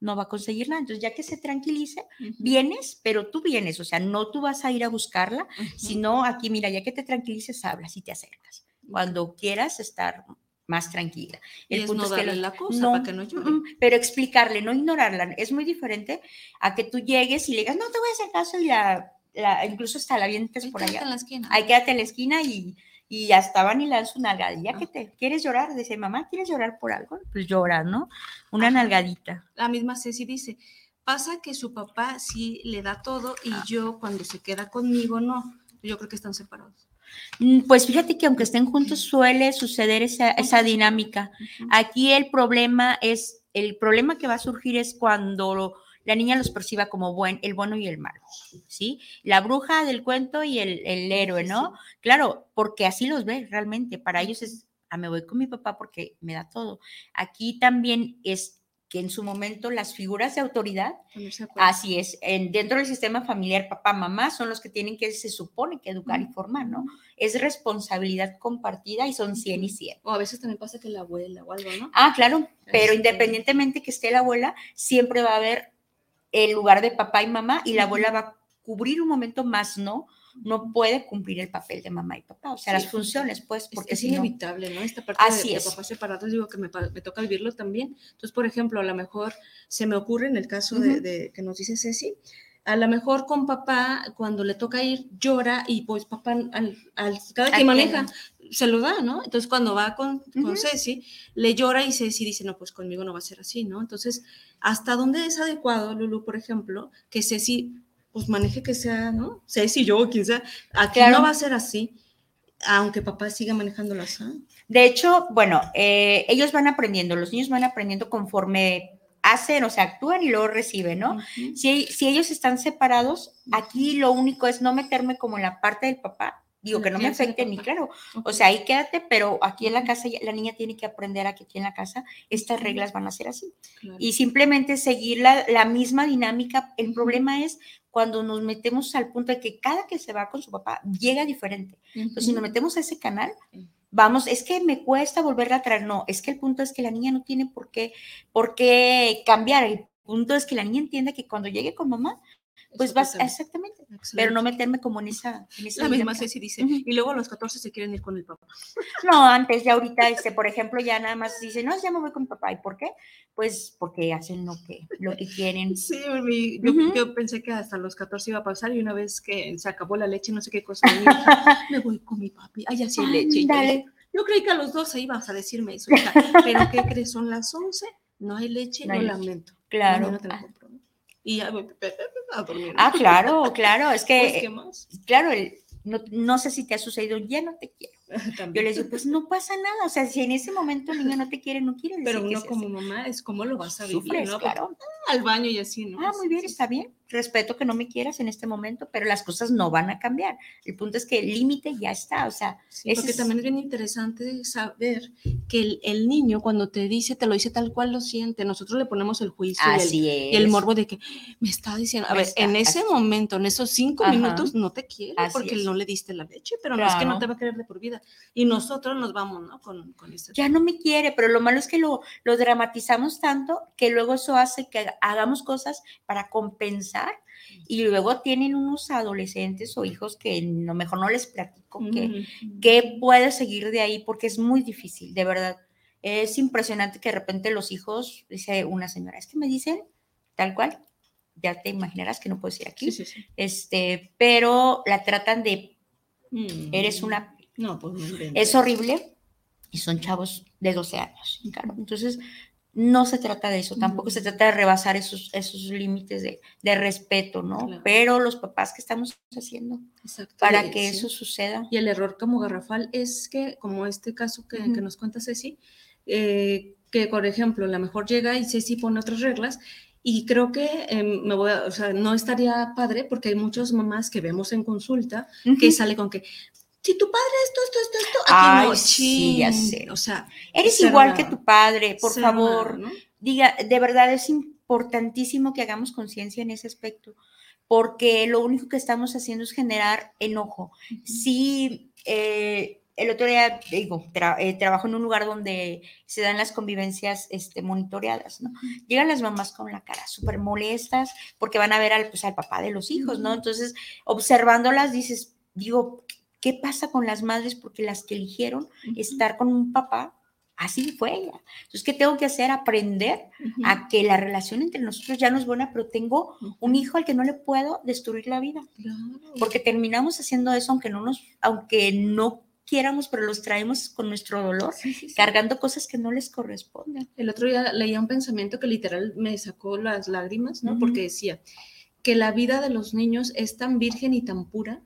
no va a conseguir nada. Entonces ya que se tranquilice, vienes, pero tú vienes, o sea, no tú vas a ir a buscarla, sino aquí mira, ya que te tranquilices, hablas y te acercas. Cuando quieras estar más tranquila. Y es no que darle lo- la cosa para que no llore. mm, pero explicarle, no ignorarla. Es muy diferente a que tú llegues y le digas, no te voy a hacer caso y la, la- incluso hasta la vientes por Quédate allá. en la esquina. Ahí quédate en la esquina y, y hasta van y su nalgadilla. que te quieres llorar? Dice, mamá, ¿quieres llorar por algo? Pues llora, ¿no? Una Ajá. nalgadita. La misma Ceci dice, pasa que su papá sí le da todo y Ah. yo cuando se queda conmigo no. Yo creo que están separados. Mm, Pues fíjate que aunque estén juntos suele suceder esa, esa dinámica. Aquí el problema es, el problema que va a surgir es cuando la niña los perciba como buen, el bueno y el malo, ¿sí? La bruja del cuento y el, el héroe, ¿no? Claro, porque así los ve realmente. Para ellos es, ah, me voy con mi papá porque me da todo. Aquí también es que en su momento las figuras de autoridad. Así es, en, dentro del sistema familiar, papá, mamá son los que tienen que, se supone que educar y formar, ¿no? Es responsabilidad compartida y son 100 y 100. O a veces también pasa que la abuela o algo, ¿no? Ah, claro, pero Este- independientemente que esté la abuela, siempre va a haber el lugar de papá y mamá y la abuela va a cubrir un momento más, ¿no? No puede cumplir el papel de mamá y papá, o sea, Sí. las funciones, pues, Es- porque es si no... inevitable, ¿no? Esta parte Así de, de es. papás separados, digo que me, me toca vivirlo también. Entonces, por ejemplo, a lo mejor se me ocurre en el caso de, de que nos dice Ceci, a lo mejor con papá, cuando le toca ir, llora y pues papá, al, al- cada ¿A que quién? maneja, se lo da, ¿no? Entonces cuando va con, con Ujú. Ceci, le llora y Ceci dice, no, pues conmigo no va a ser así, ¿no? Entonces, ¿hasta dónde es adecuado, Lulu, por ejemplo, que Ceci, pues maneje que sea, ¿no? Ceci, yo, quien sea, aquí Claro. no va a ser así, aunque papá siga manejándola así. De hecho, bueno, eh, ellos van aprendiendo, los niños van aprendiendo conforme hacen, o sea, actúan y luego reciben, ¿no? Si, si ellos están separados, aquí lo único es no meterme como en la parte del papá. Digo, que no me afecte ni claro. O sea, ahí quédate, pero aquí en la casa la niña tiene que aprender a que aquí en la casa estas reglas van a ser así. Claro. Y simplemente seguir la, la misma dinámica. El problema es cuando nos metemos al punto de que cada que se va con su papá llega diferente. Entonces, si nos metemos a ese canal, vamos, es que me cuesta volverla a traer. No, es que el punto es que la niña no tiene por qué, por qué cambiar. El punto es que la niña entienda que cuando llegue con mamá, pues vas, exactamente, pero no meterme como en esa, en esa La misma. Ceci dice, y luego a los 14 se quieren ir con el papá. No, antes, ya ahorita, este, por ejemplo, ya nada más dice, no, ya me voy con mi papá. ¿Y por qué? Pues porque hacen lo que, lo que quieren. Sí, mi- yo, pensé que hasta los 14 iba a pasar y una vez que se acabó la leche, no sé qué cosa, hija, me voy con mi papi. Ay, así leche. Yo Dale. dije, Yo creí que a los 12 ibas a decirme eso, hija, pero ¿qué crees? Son las 11, no hay leche, No hay leche. lamento. Claro. Mañana te la ¿no? Y ya me a dormir. Ah, claro, claro. Es que, Pues, ¿qué más? claro, el- no, no sé si te ha sucedido, ya no te quiero. Yo les digo, pues no pasa nada. O sea, si en ese momento el niño no te quiere, no quiere decir Pero uno como así. mamá es como lo vas a vivir, Sufres, ¿no? claro. Al baño y así, ¿no? Ah, muy bien, está bien. Respeto que no me quieras en este momento, pero las cosas no van a cambiar. El punto es que el límite ya está. O sea, Sí, porque es- también es bien interesante saber que el, el niño cuando te dice, te lo dice tal cual lo siente. Nosotros le ponemos el juicio y el, así es. y el morbo de que me está diciendo, a Me ver, está- en ese así. momento, en esos cinco Ajá. minutos, no te quiere Así porque es. no le diste la leche, pero no es que no Claro. te va a querer de por vida. Y nosotros nos vamos, ¿no? Con, con este ya no me quiere, pero lo malo es que lo, lo dramatizamos tanto que luego eso hace que hagamos cosas para compensar y luego tienen unos adolescentes o hijos que lo mejor no les platico que, que puede seguir de ahí porque es muy difícil, de verdad. Es impresionante que de repente los hijos, dice una señora, es que me dicen tal cual, ya te imaginarás que no puedo decir aquí, Sí, sí, sí. este, pero la tratan de, Mm. eres una, No, pues no es horrible y son chavos de 12 años, claro. Entonces, no se trata de eso, tampoco se trata de rebasar esos, esos límites de, de respeto, ¿no? Claro. Pero los papás, ¿qué estamos haciendo Exacto. para Y- que sí. eso suceda? Y el error como garrafal es que, como este caso que, que nos cuenta Ceci, eh, que por ejemplo, la mejor llega y Ceci pone otras reglas. Y creo que em, me voy a- o sea, no estaría padre porque hay muchas mamás que vemos en consulta que sale con que si tu padre esto, esto, esto, esto, aquí Ay, no, sí, ya chin". sé. O sea, Eres igual que tu padre, por ser favor. Diga, de verdad es importantísimo que hagamos conciencia en ese aspecto, porque lo único que estamos haciendo es generar enojo. Sí, eh, el otro día, digo, tra- eh, trabajo en un lugar donde se dan las convivencias este, monitoreadas, ¿no? Llegan las mamás con la cara súper molestas porque van a ver al, pues, al papá de los hijos, ¿no? Entonces, observándolas, dices, digo, ¿qué pasa con las madres? Porque las que eligieron estar con un papá, así fue ella. Entonces, ¿qué tengo que hacer? Aprender a que la relación entre nosotros ya no es buena, pero tengo un hijo al que no le puedo destruir la vida, Claro. porque terminamos haciendo eso aunque no nos, aunque no quieramos, pero los traemos con nuestro dolor, Sí, sí, sí. cargando cosas que no les corresponden. El otro día leía un pensamiento que literal me sacó las lágrimas, ¿no? Ujú. Porque decía que la vida de los niños es tan virgen y tan pura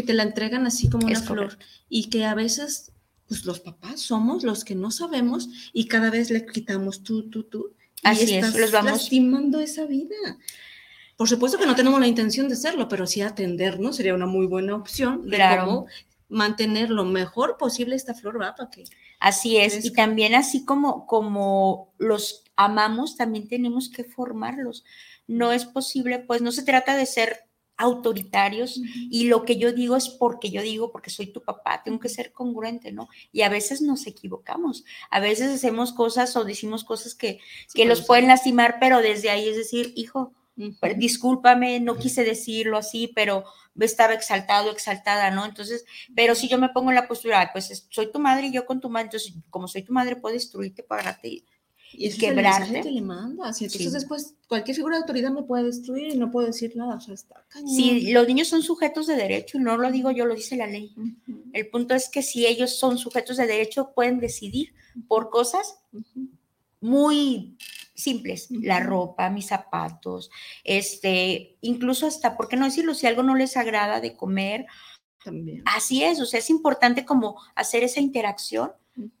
que te la entregan así como una Es flor y que a veces pues los papás somos los que no sabemos y cada vez le quitamos tú, tú, tú. Y Así es, estás los vamos- lastimando esa vida. Por supuesto que no tenemos la intención de hacerlo, pero sí atendernos sería una muy buena opción de Claro. cómo mantener lo mejor posible esta flor, ¿va? Para que Así es, y también así como, como los amamos, también tenemos que formarlos. No es posible, pues no se trata de ser autoritarios y lo que yo digo es porque yo digo, porque soy tu papá, tengo que ser congruente, ¿no? Y a veces nos equivocamos, a veces hacemos cosas o decimos cosas que, que los pueden lastimar, pero desde ahí es decir, hijo, discúlpame, no quise decirlo así, pero estaba exaltado, exaltada, ¿no? Entonces, pero si yo me pongo en la postura, "Ay, pues es- soy tu madre y yo con tu madre, entonces como soy tu madre puedo destruirte, pagarte. y es quebrarte. que le mandas. Y entonces Sí. después cualquier figura de autoridad me puede destruir y no puedo decir nada. O sea, está cañón. Si los niños son sujetos de derecho, y no lo digo yo, lo dice la ley. Ujú, El punto es que si ellos son sujetos de derecho, pueden decidir por cosas ujú. muy simples, la Ujú. ropa, mis zapatos, este, incluso hasta, ¿por qué no decirlo? Si algo no les agrada de comer, También. así es, o sea, es importante como hacer esa interacción.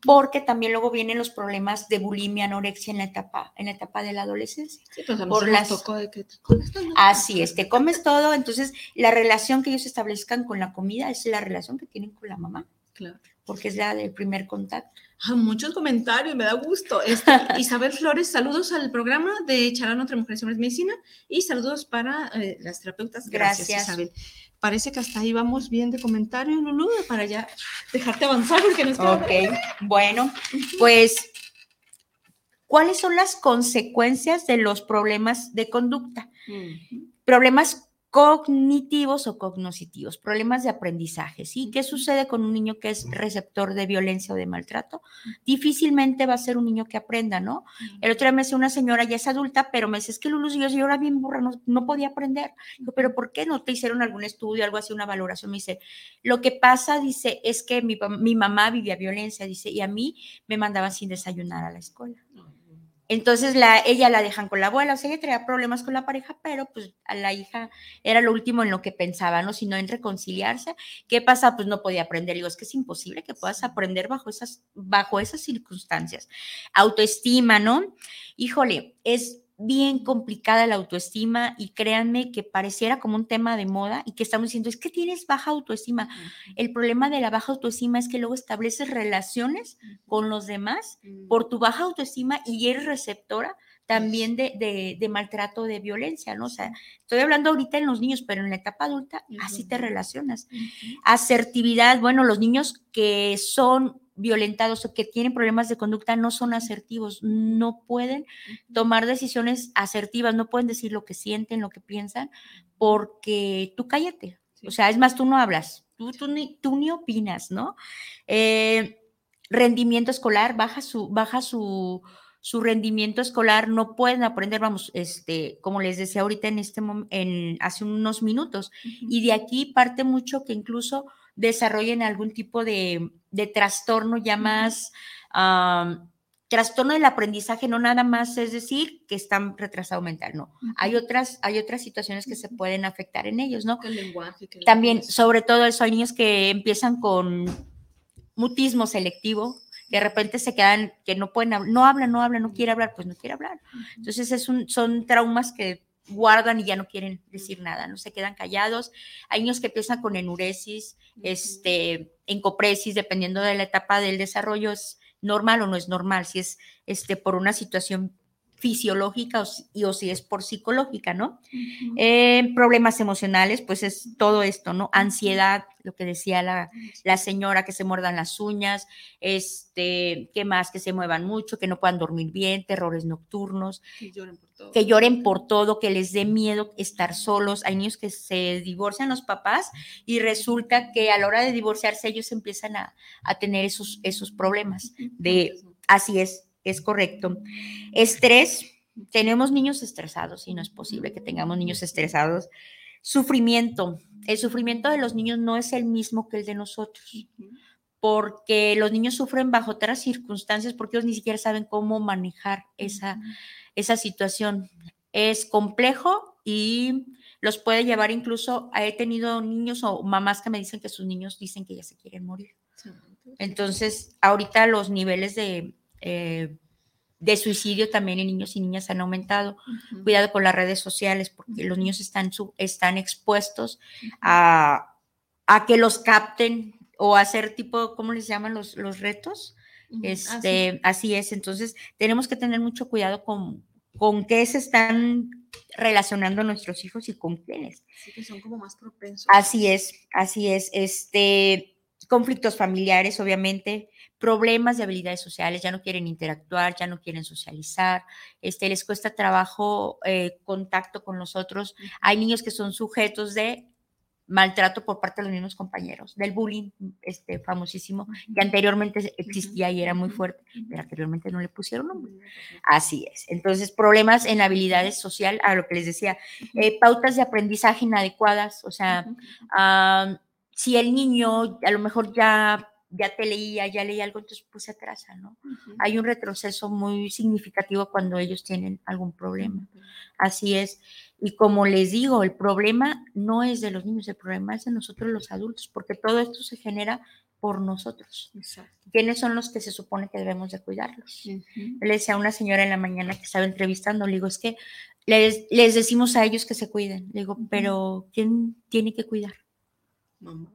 Porque también luego vienen los problemas de bulimia, anorexia en la etapa, en la etapa de la adolescencia. Sí, pues a por las- tocó de que te comes todo. Así es, te comes todo, entonces la relación que ellos establezcan con la comida es la relación que tienen con la mamá, Claro. Porque es la del primer contacto. Ah, muchos comentarios, me da gusto. Este, Isabel Flores, saludos al programa de Charlando entre Mujeres y Hombres Medicina y saludos para eh, las terapeutas. Gracias, Gracias. Isabel. Parece que hasta ahí vamos bien de comentarios, Lulu, para ya dejarte avanzar porque nos queda- Ok, bueno, pues, ¿cuáles son las consecuencias de los problemas de conducta? Ujú. Problemas cognitivos o cognoscitivos, problemas de aprendizaje, ¿sí? ¿Qué sucede con un niño que es receptor de violencia o de maltrato? Difícilmente va a ser un niño que aprenda, ¿no? El otro día me decía una señora, ya es adulta, pero me dice, es que Lulu, yo, yo era bien burra, no, no podía aprender. Digo, pero ¿por qué no te hicieron algún estudio, algo así, una valoración? Me dice, lo que pasa, dice, es que mi, mi mamá vivía violencia, dice, y a mí me mandaban sin desayunar a la escuela. Entonces la, ella la dejan con la abuela, o sea, ella traía problemas con la pareja, pero pues a la hija era lo último en lo que pensaba, ¿no? Sino en reconciliarse. ¿Qué pasa? Pues no podía aprender. Digo, es que es imposible que puedas aprender bajo esas, bajo esas circunstancias. Autoestima, ¿no? Híjole, es bien complicada la autoestima y créanme que pareciera como un tema de moda y que estamos diciendo, es que tienes baja autoestima. El problema de la baja autoestima es que luego estableces relaciones con los demás por tu baja autoestima y eres receptora también de, de- de maltrato, de violencia, ¿no? O sea, estoy hablando ahorita en los niños, pero en la etapa adulta así te relacionas. Asertividad, bueno, los niños que son violentados o que tienen problemas de conducta no son asertivos, no pueden tomar decisiones asertivas, no pueden decir lo que sienten, lo que piensan, porque tú cállate. Sí. O sea, es más, tú no hablas, tú, tú, ni, tú ni opinas, ¿no? Eh, rendimiento escolar, baja su, baja su, su rendimiento escolar, no pueden aprender, vamos, este, como les decía ahorita en este en hace unos minutos, y de aquí parte mucho que incluso desarrollen algún tipo de, de trastorno ya más, am, trastorno del aprendizaje, no nada más es decir que están retrasados mental, no. Hay otras, hay otras situaciones que se pueden afectar en ellos, ¿no? El lenguaje, que También, sobre todo eso, hay niños que empiezan con mutismo selectivo, que de repente se quedan, que no pueden no hablan, no hablan, no quiere hablar, pues no quiere hablar. Entonces es un, son traumas que guardan y ya no quieren decir nada, no se quedan callados. Hay niños que empiezan con enuresis, este, encopresis, dependiendo de la etapa del desarrollo, es normal o no es normal, si es este, por una situación fisiológica o, si- y, o si es por psicológica, ¿no? Eh, problemas emocionales, pues es todo esto, ¿no? Ansiedad, lo que decía la, la señora, que se muerdan las uñas, este, ¿qué más? Que se muevan mucho, que no puedan dormir bien, terrores nocturnos, Que lloren por todo. que lloren por todo, que les dé miedo estar solos. Hay niños que se divorcian los papás y resulta que a la hora de divorciarse ellos empiezan a, a tener esos, esos problemas. de-. Así es, es correcto. Estrés, tenemos niños estresados y no es posible que tengamos niños estresados. Sufrimiento, el sufrimiento de los niños no es el mismo que el de nosotros, porque los niños sufren bajo otras circunstancias porque ellos ni siquiera saben cómo manejar esa, esa situación. Es complejo y los puede llevar incluso, he tenido niños o mamás que me dicen que sus niños dicen que ya se quieren morir. Entonces, ahorita los niveles de, eh, de suicidio también en niños y niñas han aumentado. Cuidado con las redes sociales porque los niños están, su- están expuestos a, a que los capten o a hacer tipo, ¿cómo les llaman los, los retos? Ujú. Ah, sí. Este, así es. Entonces, tenemos que tener mucho cuidado con, con qué se están relacionando nuestros hijos y con quiénes. Sí, que son como más propensos. Así es, así es. Este, conflictos familiares, obviamente, problemas de habilidades sociales, ya no quieren interactuar, ya no quieren socializar, este, les cuesta trabajo eh, contacto con los otros. Hay niños que son sujetos de maltrato por parte de los mismos compañeros, del bullying, este famosísimo, que anteriormente existía y era muy fuerte, pero anteriormente no le pusieron nombre. Así es. Entonces, problemas en habilidades social, a lo que les decía, eh, pautas de aprendizaje inadecuadas, o sea, si el niño a lo mejor ya ya te leía, ya leía algo, entonces pues se atrasa, ¿no? Hay un retroceso muy significativo cuando ellos tienen algún problema. Así es. Y como les digo, el problema no es de los niños, el problema es de nosotros los adultos, porque todo esto se genera por nosotros. ¿Quiénes son los que se supone que debemos de cuidarlos? Le decía a una señora en la mañana que estaba entrevistando, le digo, es que les, les decimos a ellos que se cuiden. Le digo, pero ¿quién tiene que cuidar? Mamá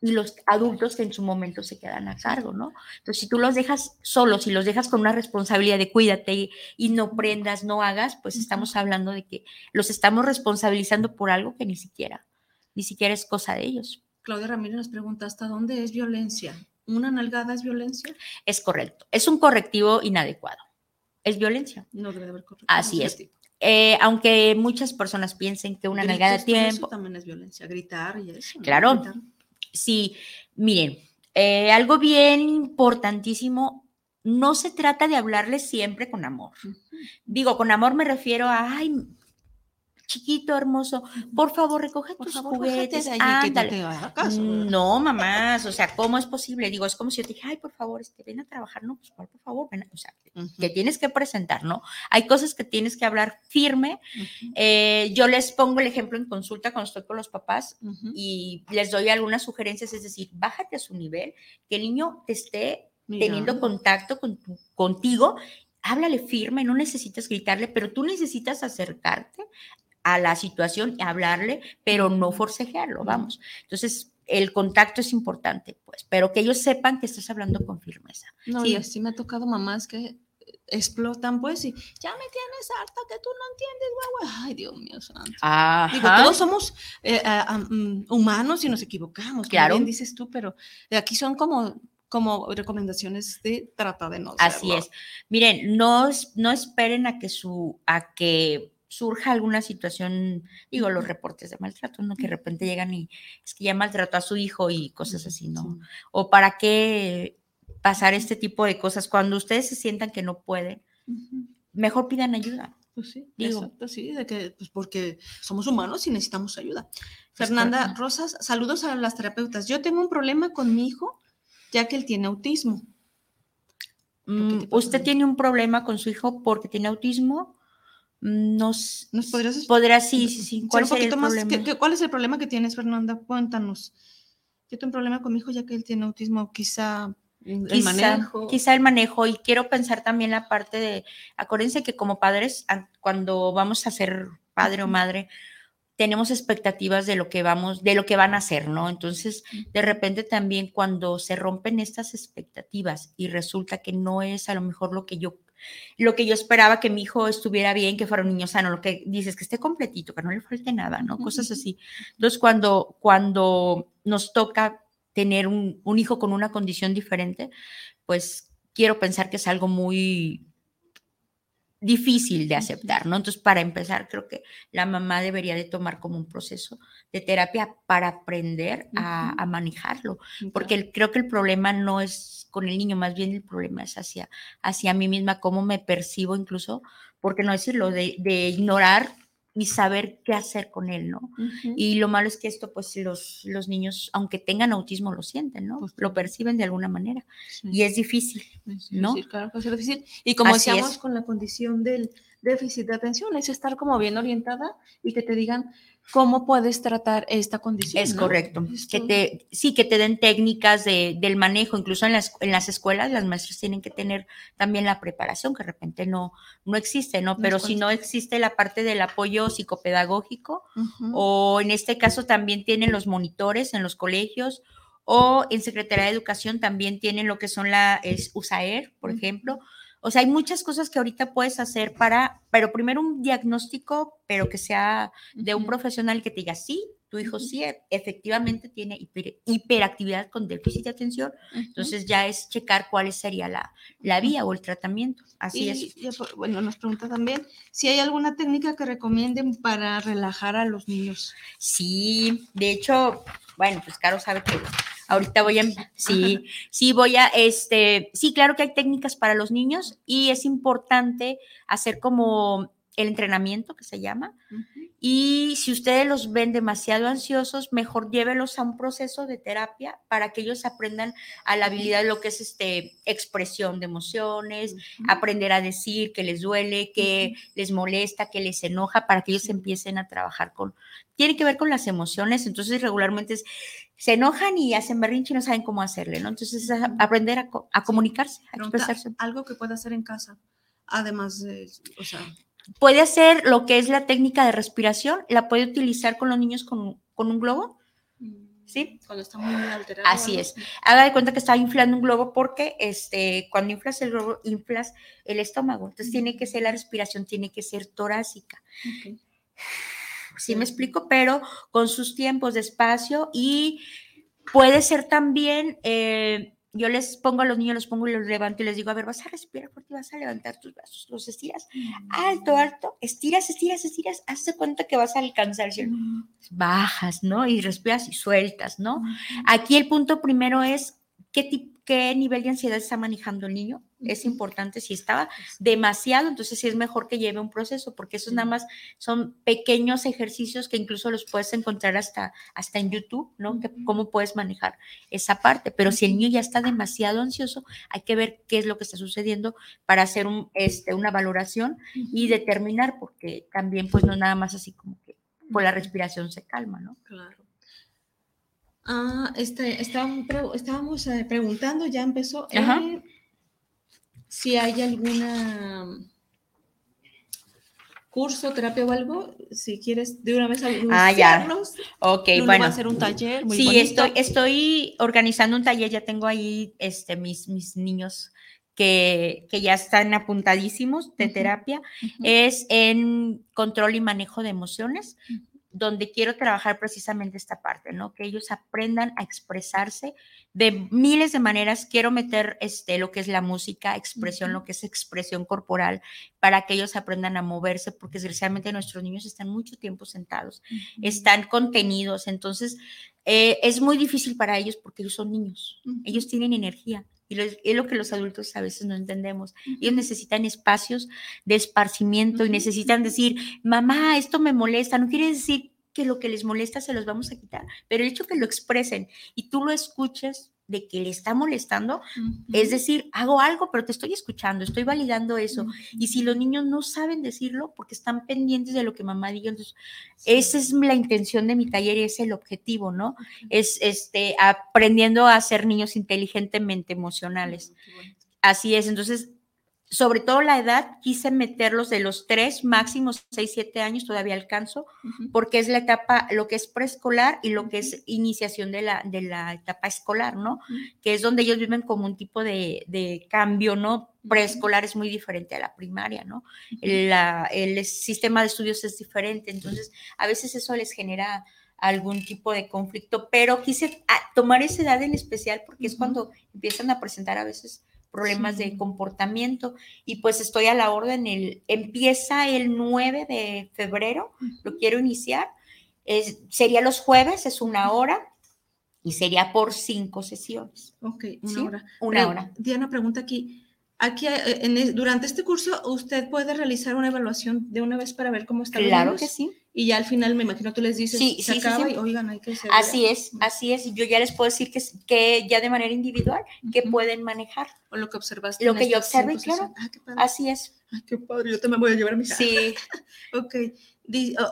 y los adultos que en su momento se quedan a cargo, ¿no? Entonces, si tú los dejas solos y los dejas con una responsabilidad de cuídate y, no prendas, no hagas, pues estamos hablando de que los estamos responsabilizando por algo que ni siquiera, ni siquiera es cosa de ellos. Claudia Ramírez nos pregunta, ¿hasta dónde es violencia? ¿Una nalgada es violencia? Es correcto, es un correctivo inadecuado, es violencia. No debe haber correctivo. Así es. Eh, aunque muchas personas piensen que una nalgada de tiempo... Eso también es violencia, gritar y eso. Claro, Sí, miren, eh, algo bien importantísimo, no se trata de hablarle siempre con amor. Digo, con amor me refiero a, ay, chiquito, hermoso, por favor, recoge tus juguetes. no, mamás, o sea, ¿cómo es posible? Digo, es como si yo te dije, ay, por favor, este, ven a trabajar, no, pues por favor, ven, o sea, que tienes que presentar, ¿no? Hay cosas que tienes que hablar firme. Eh, yo les pongo el ejemplo en consulta cuando estoy con los papás y les doy algunas sugerencias, es decir, bájate a su nivel, que el niño te esté teniendo contacto con contigo háblale firme, no necesitas gritarle, pero tú necesitas acercarte a la situación y hablarle, pero no forcejearlo, vamos. Entonces, el contacto es importante, pues, pero que ellos sepan que estás hablando con firmeza. No, sí. y así me ha tocado mamás que explotan, pues, y ya me tienes harta que tú no entiendes, güey, Ay, Dios mío santo. Digo, todos somos eh, ah, mm, humanos y nos equivocamos, claro. bien dices tú, pero aquí son como como recomendaciones de trata de no Así es. Miren, no, no esperen a que su, a que surja alguna situación, digo, los reportes de maltrato, ¿no? Que de repente llegan y es que ya maltrató a su hijo y cosas así, ¿no? O para qué pasar este tipo de cosas cuando ustedes se sientan que no pueden, mejor pidan ayuda. Pues sí, digo. exacto, sí, de que, pues porque somos humanos y necesitamos ayuda. Fernanda Rosas, saludos a las terapeutas. Yo tengo un problema con mi hijo, ya que él tiene autismo. Mm, ¿Usted tiene un problema con su hijo porque tiene autismo? Nos, ¿Nos podrías podrá sí, sí, sí. ¿Cuál, es el problema? ¿Cuál es el problema que tienes, Fernanda? Cuéntanos. Yo tengo un problema con mi hijo ya que él tiene autismo, quizá el manejo. Quizá el manejo y quiero pensar también la parte de, acuérdense que como padres, cuando vamos a ser padre o madre, tenemos expectativas de lo que vamos, de lo que van a hacer, ¿no? Entonces, de repente también cuando se rompen estas expectativas y resulta que no es a lo mejor lo que yo lo que yo esperaba que mi hijo estuviera bien, que fuera un niño sano, lo que dices, que esté completito, que no le falte nada, ¿no? Cosas así. Entonces, cuando, cuando nos toca tener un, un hijo con una condición diferente, pues quiero pensar que es algo muy difícil de aceptar, ¿no? Entonces, para empezar, creo que la mamá debería de tomar como un proceso de terapia para aprender a, manejarlo, porque creo que el problema no es con el niño, más bien el problema es hacia, hacia mí misma, cómo me percibo incluso, porque no decirlo, de, de ignorar y saber qué hacer con él, ¿no? Y lo malo es que esto, pues los, los niños, aunque tengan autismo, lo sienten, ¿no? Pues lo perciben de alguna manera. Y es difícil, ¿no? Sí, claro, es difícil. Y como decíamos con la condición del déficit de atención, es estar como bien orientada y que te digan, cómo puedes tratar esta condición. Es correcto. Que te, sí, que te den técnicas de, del manejo. Incluso en las, en las escuelas, las maestras tienen que tener también la preparación, que de repente no, no existe, ¿no? Pero si no existe la parte del apoyo psicopedagógico, o en este caso también tienen los monitores en los colegios, o en Secretaría de Educación también tienen lo que son la es USAER, por ejemplo o sea, hay muchas cosas que ahorita puedes hacer para, pero primero un diagnóstico, pero que sea de un profesional que te diga, sí, tu hijo sí e, efectivamente tiene hiperactividad con déficit de atención, entonces ya es checar cuál sería la, la vía o el tratamiento. Así es. bueno, nos pregunta también si hay alguna técnica que recomienden para relajar a los niños. Sí, de hecho, bueno, pues Caro sabe que ahorita voy a, sí, sí voy a, este, sí, claro que hay técnicas para los niños y es importante hacer como el entrenamiento que se llama. Y si ustedes los ven demasiado ansiosos, mejor llévelos a un proceso de terapia para que ellos aprendan a la habilidad de lo que es este expresión de emociones, aprender a decir que les duele, que les molesta, que les enoja, para que ellos empiecen a trabajar con. Tiene que ver con las emociones, entonces regularmente se enojan y hacen berrinche y no saben cómo hacerle, ¿no? Entonces es aprender a, comunicarse, a expresarse. Algo que pueda hacer en casa, además de, o sea Puede hacer lo que es la técnica de respiración, la puede utilizar con los niños con, un globo. ¿Sí? Cuando está muy alterado. Así es. Haga de cuenta que está inflando un globo porque este, cuando inflas el globo, inflas el estómago. Entonces tiene que ser la respiración, tiene que ser torácica. Sí me explico, pero con sus tiempos de espacio y puede ser también eh, yo les pongo a los niños, los pongo y los levanto y les digo, a ver, vas a respirar fuerte, vas a levantar tus brazos, los estiras alto, alto, estiras, estiras, estiras, hazte cuenta que vas a alcanzar, bajas, ¿no? Y respiras y sueltas, ¿no? Aquí el punto primero es qué nivel de ansiedad está manejando el niño. Es importante si estaba demasiado, entonces sí es mejor que lleve un proceso, porque esos nada más son pequeños ejercicios que incluso los puedes encontrar hasta, hasta en YouTube, ¿no? cómo puedes manejar esa parte. Pero si el niño ya está demasiado ansioso, hay que ver qué es lo que está sucediendo para hacer un, este, una valoración y determinar, porque también pues no nada más así como que por la respiración se calma, ¿no? Claro. Ah, este, estábamos, eh, preguntando, ya empezó, eh, si hay alguna curso, terapia o algo, si quieres de una vez Ah, ya. Ok, bueno. Va a hacer un taller. sí, estoy, estoy organizando un taller, ya tengo ahí este, mis, mis niños que, que ya están apuntadísimos de terapia. Es en control y manejo de emociones donde quiero trabajar precisamente esta parte, ¿no? Que ellos aprendan a expresarse de miles de maneras. Quiero meter este, lo que es la música, expresión, lo que es expresión corporal, para que ellos aprendan a moverse, porque desgraciadamente nuestros niños están mucho tiempo sentados, están contenidos, entonces eh, es muy difícil para ellos porque ellos son niños, ellos tienen energía. Y es lo que los adultos a veces no entendemos. Ellos necesitan espacios de esparcimiento y necesitan decir, mamá, esto me molesta. No quiere decir que lo que les molesta se los vamos a quitar, pero el hecho que lo expresen y tú lo escuches de que le está molestando, es decir, hago algo, pero te estoy escuchando, estoy validando eso. Y si los niños no saben decirlo porque están pendientes de lo que mamá diga, entonces esa es la intención de mi taller y es el objetivo, ¿no? Es este aprendiendo a ser niños inteligentemente emocionales. Así es, entonces sobre todo la edad, quise meterlos de los tres, máximos seis, siete años, todavía alcanzo, porque es la etapa, lo que es preescolar y lo que es iniciación de la, de la etapa escolar, ¿no? Que es donde ellos viven como un tipo de, cambio, ¿no? Preescolar es muy diferente a la primaria, ¿no? El, el sistema de estudios es diferente, entonces a veces eso les genera algún tipo de conflicto, pero quise ah, tomar esa edad en especial porque es cuando empiezan a presentar a veces problemas de comportamiento y pues estoy a la orden, el, empieza el 9 de febrero, lo quiero iniciar, es, sería los jueves, es una hora y sería por cinco sesiones. Ok, una hora. Una hora. Diana pregunta aquí, aquí en, durante este curso usted puede realizar una evaluación de una vez para ver cómo está. Claro que sí. Y ya al final me imagino tú les dices, sí, se acaba y oigan, hay que ser. Así es, así es. Yo ya les puedo decir que, que ya de manera individual, que pueden manejar. O lo que observaste. Lo que yo observé, claro. Ah, así es. Ay, qué padre, yo también voy a llevar mi Sí. ok.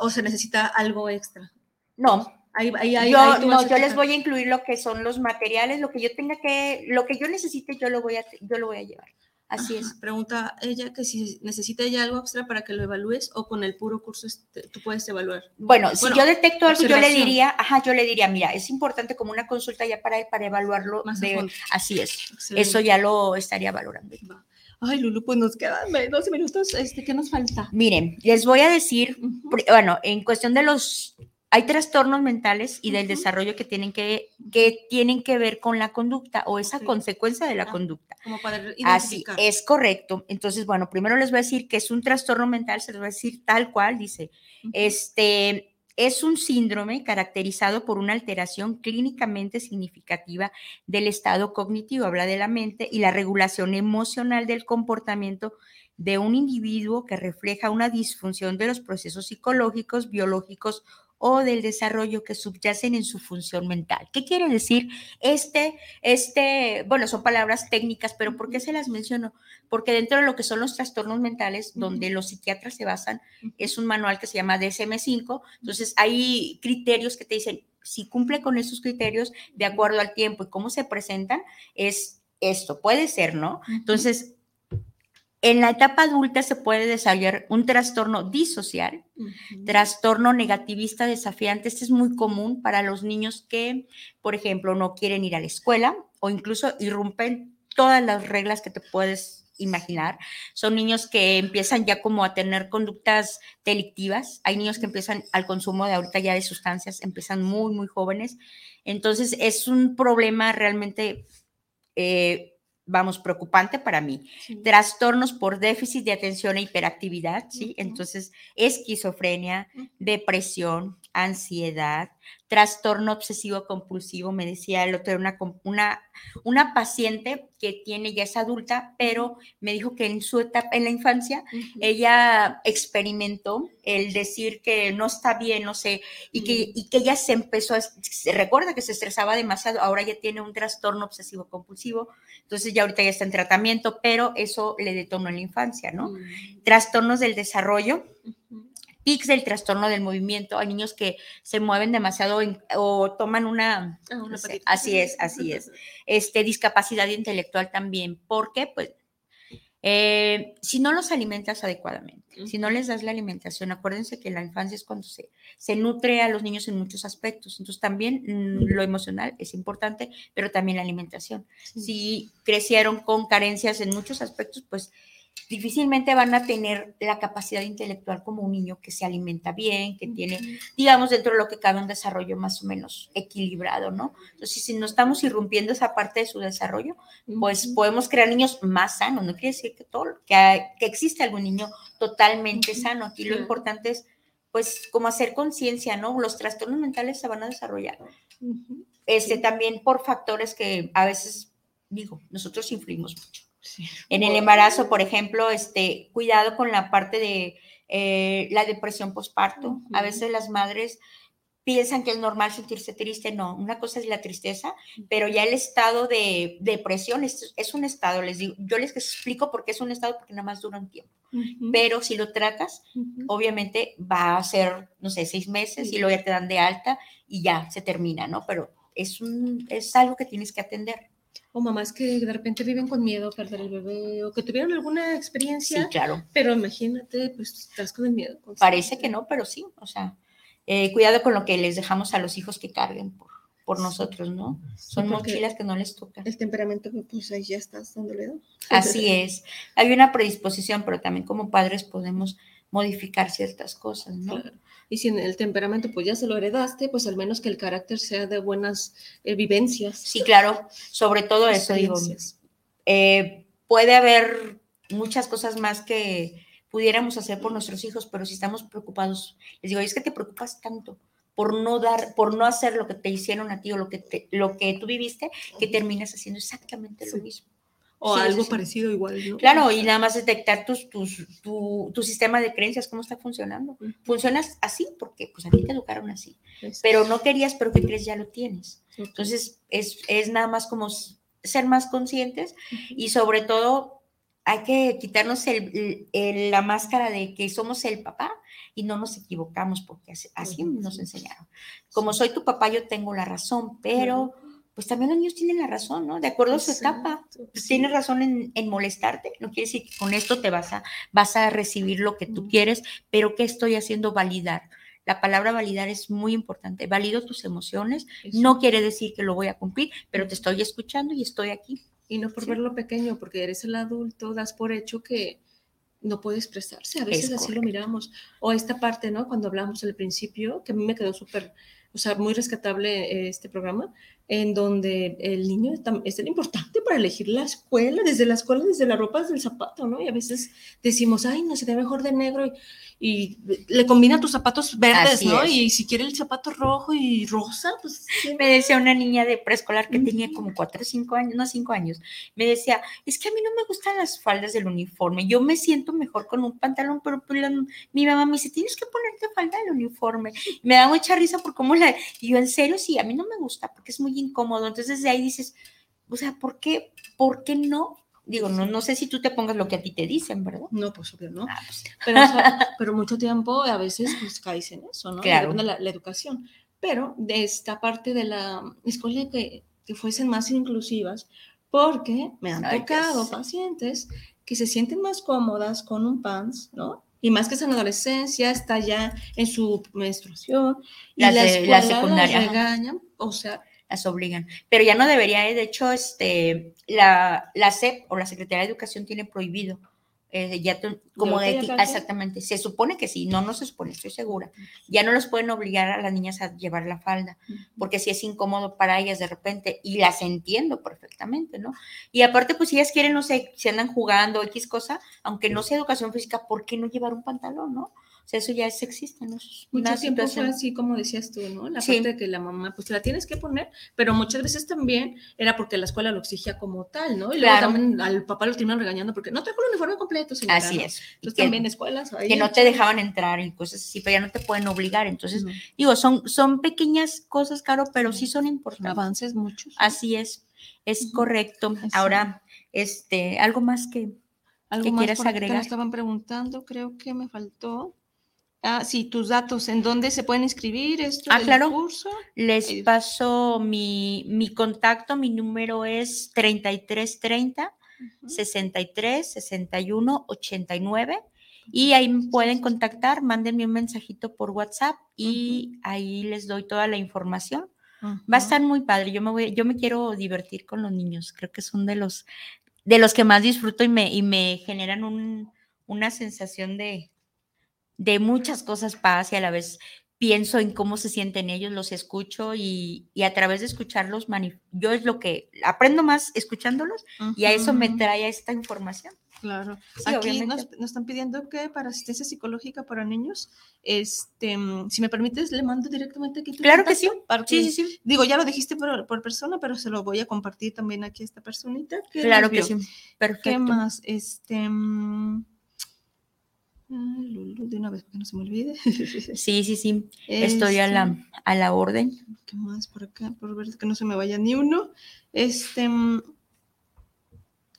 O, se necesita algo extra. No. Ahí, ahí, yo, no, yo les voy a incluir lo que son los materiales, lo que yo tenga que, lo que yo necesite, yo lo voy a, yo lo voy a llevar. Así es. Pregunta ella que si necesita ya algo extra para que lo evalúes o con el puro curso este, tú puedes evaluar. Bueno, si yo detecto algo, yo le diría, ajá, yo le diría, mira, es importante como una consulta ya para, para evaluarlo. de, así es. Eso ya lo estaría valorando. Ay, Lulu, pues nos quedan 12 minutos. Este, ¿Qué nos falta? Miren, les voy a decir, bueno, en cuestión de los hay trastornos mentales y del desarrollo que tienen que, que tienen que ver con la conducta o esa consecuencia de la Ah, conducta. Como para Así es correcto. Entonces, bueno, primero les voy a decir que es un trastorno mental, se les va a decir tal cual, dice, este es un síndrome caracterizado por una alteración clínicamente significativa del estado cognitivo, habla de la mente y la regulación emocional del comportamiento de un individuo que refleja una disfunción de los procesos psicológicos, biológicos o del desarrollo que subyacen en su función mental. ¿Qué quiere decir este, este, bueno, son palabras técnicas, pero ¿por qué se las menciono? Porque dentro de lo que son los trastornos mentales, donde los psiquiatras se basan, es un manual que se llama DSM5, entonces hay criterios que te dicen, si cumple con esos criterios de acuerdo al tiempo y cómo se presentan, es esto, puede ser, ¿no? Entonces, en la etapa adulta se puede desarrollar un trastorno disocial, trastorno negativista desafiante. Este es muy común para los niños que, por ejemplo, no quieren ir a la escuela o incluso irrumpen todas las reglas que te puedes imaginar. Son niños que empiezan ya como a tener conductas delictivas. Hay niños que empiezan al consumo de ahorita ya de sustancias, empiezan muy, muy jóvenes. Entonces es un problema realmente, eh, vamos, preocupante para mí Sí. trastornos por déficit de atención e hiperactividad, ¿sí? Entonces, esquizofrenia, depresión, ansiedad, trastorno obsesivo compulsivo, me decía el otro, una, una, una paciente que tiene, ya es adulta, pero me dijo que en su etapa, en la infancia, ella experimentó el decir que no está bien, no sé, y que, y que ella se empezó a, se recuerda que se estresaba demasiado, ahora ya tiene un trastorno obsesivo compulsivo, entonces ya ahorita ya está en tratamiento, pero eso le detonó en la infancia, ¿no? Mm. Trastornos del desarrollo. Tics del trastorno del movimiento, hay niños que se mueven demasiado en- o toman una, Ah, una no sé, patita. así es, así es. este, discapacidad intelectual también. ¿Por qué? Pues eh, si no los alimentas adecuadamente, si no les das la alimentación, acuérdense que la infancia es cuando se, se nutre a los niños en muchos aspectos. Entonces también mm, lo emocional es importante, pero también la alimentación. Si crecieron con carencias en muchos aspectos, pues difícilmente van a tener la capacidad intelectual como un niño que se alimenta bien, que tiene digamos, dentro de lo que cabe un desarrollo más o menos equilibrado, ¿no? Entonces, si no estamos irrumpiendo esa parte de su desarrollo, pues podemos crear niños más sanos. No quiere decir que, todo, que, hay- que existe algún niño totalmente sano. Aquí lo importante es, pues, como hacer conciencia, ¿no? Los trastornos mentales se van a desarrollar. Este, también por factores que a veces, digo, nosotros influimos mucho. Sí. En el embarazo, por ejemplo, este, cuidado con la parte de eh, la depresión postparto. A Ujú. veces las madres piensan que es normal sentirse triste. No, una cosa es la tristeza, pero ya el estado de depresión es, es un estado, les digo, yo les explico por qué es un estado, porque nada más dura un tiempo. Ujú. Pero si lo tratas, Ujú. obviamente va a ser, no sé, seis meses y luego ya te dan de alta y ya se termina, ¿no? Pero es, un, es algo que tienes que atender. O mamás que de repente viven con miedo a perder el bebé o que tuvieron alguna Sí, experiencia, claro. pero imagínate, pues estás con el miedo. Parece que no, pero sí, o sea, eh, cuidado con lo que les dejamos a los hijos que carguen por, por nosotros, ¿no? Son mochilas que no les tocan. El temperamento, pues ahí ya estás dándole. Así es. Hay una predisposición, pero también como padres podemos modificar ciertas cosas, ¿no? Claro. Y si en el temperamento pues ya se lo heredaste, pues al menos que el carácter sea de buenas eh, vivencias. Sí, claro, sobre todo eso, digo, eh, puede haber muchas cosas más que pudiéramos hacer por nuestros hijos, pero si estamos preocupados, les digo, es que te preocupas tanto por no dar, por no hacer lo que te hicieron a ti o lo que, te- lo que tú viviste, que terminas haciendo exactamente lo mismo. O Sí, algo sí, parecido igual, ¿no? Claro, y nada más detectar tus, tus, tu, tu sistema de creencias, cómo está funcionando. Funcionas así porque pues a ti te educaron así, pero no querías, pero que crees ya lo tienes. Entonces es, es nada más como ser más conscientes y sobre todo hay que quitarnos el- el- la máscara de que somos el papá y no nos equivocamos porque así, así nos enseñaron. Como soy tu papá, yo tengo la razón, pero pues también los niños tienen la razón, ¿no? De acuerdo a su etapa. Pues sí. tienes razón en, en molestarte, no quiere decir que con esto te vas a, vas a recibir lo que tú quieres, pero ¿qué estoy haciendo? Validar. La palabra validar es muy importante. Valido tus emociones, Eso. no quiere decir que lo voy a cumplir, pero te estoy escuchando y estoy aquí. Y no por Sí. verlo pequeño, porque eres el adulto, das por hecho que no puede expresarse. A veces Es así lo miramos. O esta parte, ¿no? Cuando hablamos al principio, que a mí me quedó súper, o sea, muy rescatable eh, este programa, en donde el niño es tan, importante para elegir la escuela, desde la escuela, desde la ropa, desde el zapato, ¿no? Y a veces decimos, ay, no se ve mejor de negro y, y le combina tus zapatos verdes, Así ¿no? es. Y si quiere el zapato rojo y rosa, pues sí, Me decía una niña de preescolar que tenía como cuatro o cinco años, no cinco años, me decía, es que a mí no me gustan las faldas del uniforme, yo me siento mejor con un pantalón, pero pues, la- mi mamá me dice, tienes que ponerte falda del uniforme. Me da mucha risa por cómo la... Y yo, en serio, sí, a mí no me gusta porque es muy incómodo. Entonces de ahí dices, o sea, ¿por qué, por qué no? Digo, no, no sé si tú te pongas lo que a ti te dicen, ¿verdad? no, pues obvio, ¿no? Ah, pues, Pero, o sea, pero mucho tiempo a veces pues caes en eso, ¿no? Claro. Depende de la, la educación. Pero de esta parte de la escuela que, que fuesen más inclusivas, porque me han Ay, tocado pacientes que se sienten más cómodas con un pants, ¿no? Y más que es en la adolescencia, está ya en su menstruación, y Las la, la escuela las secundaria, ajá. regañan, o sea, las obligan. Pero ya no debería, ¿eh? de hecho, este, la, la SEP o la Secretaría de Educación tiene prohibido. eh, ya te- como de ti- exactamente, se supone que sí, no, no se supone, estoy segura. Ya no los pueden obligar a las niñas a llevar la falda, porque sí es incómodo para ellas de repente, y las entiendo perfectamente, ¿no? Y aparte, pues si ellas quieren, no sé, si andan jugando X cosa, aunque no sea educación física, ¿por qué no llevar un pantalón, no? Sea, eso ya es sexista, ¿no? Es Mucho tiempo fue así como decías tú, ¿no? La Sí. parte de que la mamá, pues te la tienes que poner, pero muchas veces también era porque la escuela lo exigía como tal, ¿no? Y luego Claro. también al papá lo terminan regañando porque no trajo el uniforme completo, señora. Así ¿no? es. Entonces que- también escuelas ahí. que no te dejaban entrar y cosas así, pero ya no te pueden obligar. Entonces, digo, son, son pequeñas cosas, Caro, pero sí son importantes. avances muchos. Así es, es correcto. Así. Ahora, este, algo más que Algo ¿qué más quieres por aquí que agregar? me estaban preguntando, creo que me faltó. Ah, sí, tus datos, ¿en dónde se pueden inscribir esto Ah, claro. curso? les Eh, paso mi, mi contacto, mi número es 3330 Ujú. 63 61 89 y ahí me pueden contactar, mándenme un mensajito por WhatsApp y ahí les doy toda la información. Va a estar muy padre. Yo me voy, yo me quiero divertir con los niños. Creo que son de los de los que más disfruto y me, y me generan un- una sensación de, de muchas cosas paz y a la vez pienso en cómo se sienten ellos, los escucho y, y a través de escucharlos, yo es lo que aprendo más escuchándolos y a eso me trae esta información. Claro. Sí, Aquí nos, nos están pidiendo que para asistencia psicológica para niños, este, si me permites, le mando directamente aquí tu Claro que sí. para Sí, que- sí, sí. Digo, ya lo dijiste por, por persona, pero se lo voy a compartir también aquí a esta personita. que Claro que sí. ¿Qué Perfecto. más? Este. mm, Lulu, de una vez, que no se me olvide. Sí, sí, sí. Estoy a Este, la, a la orden. ¿Qué más por acá? Por ver que no se me vaya ni uno. Este.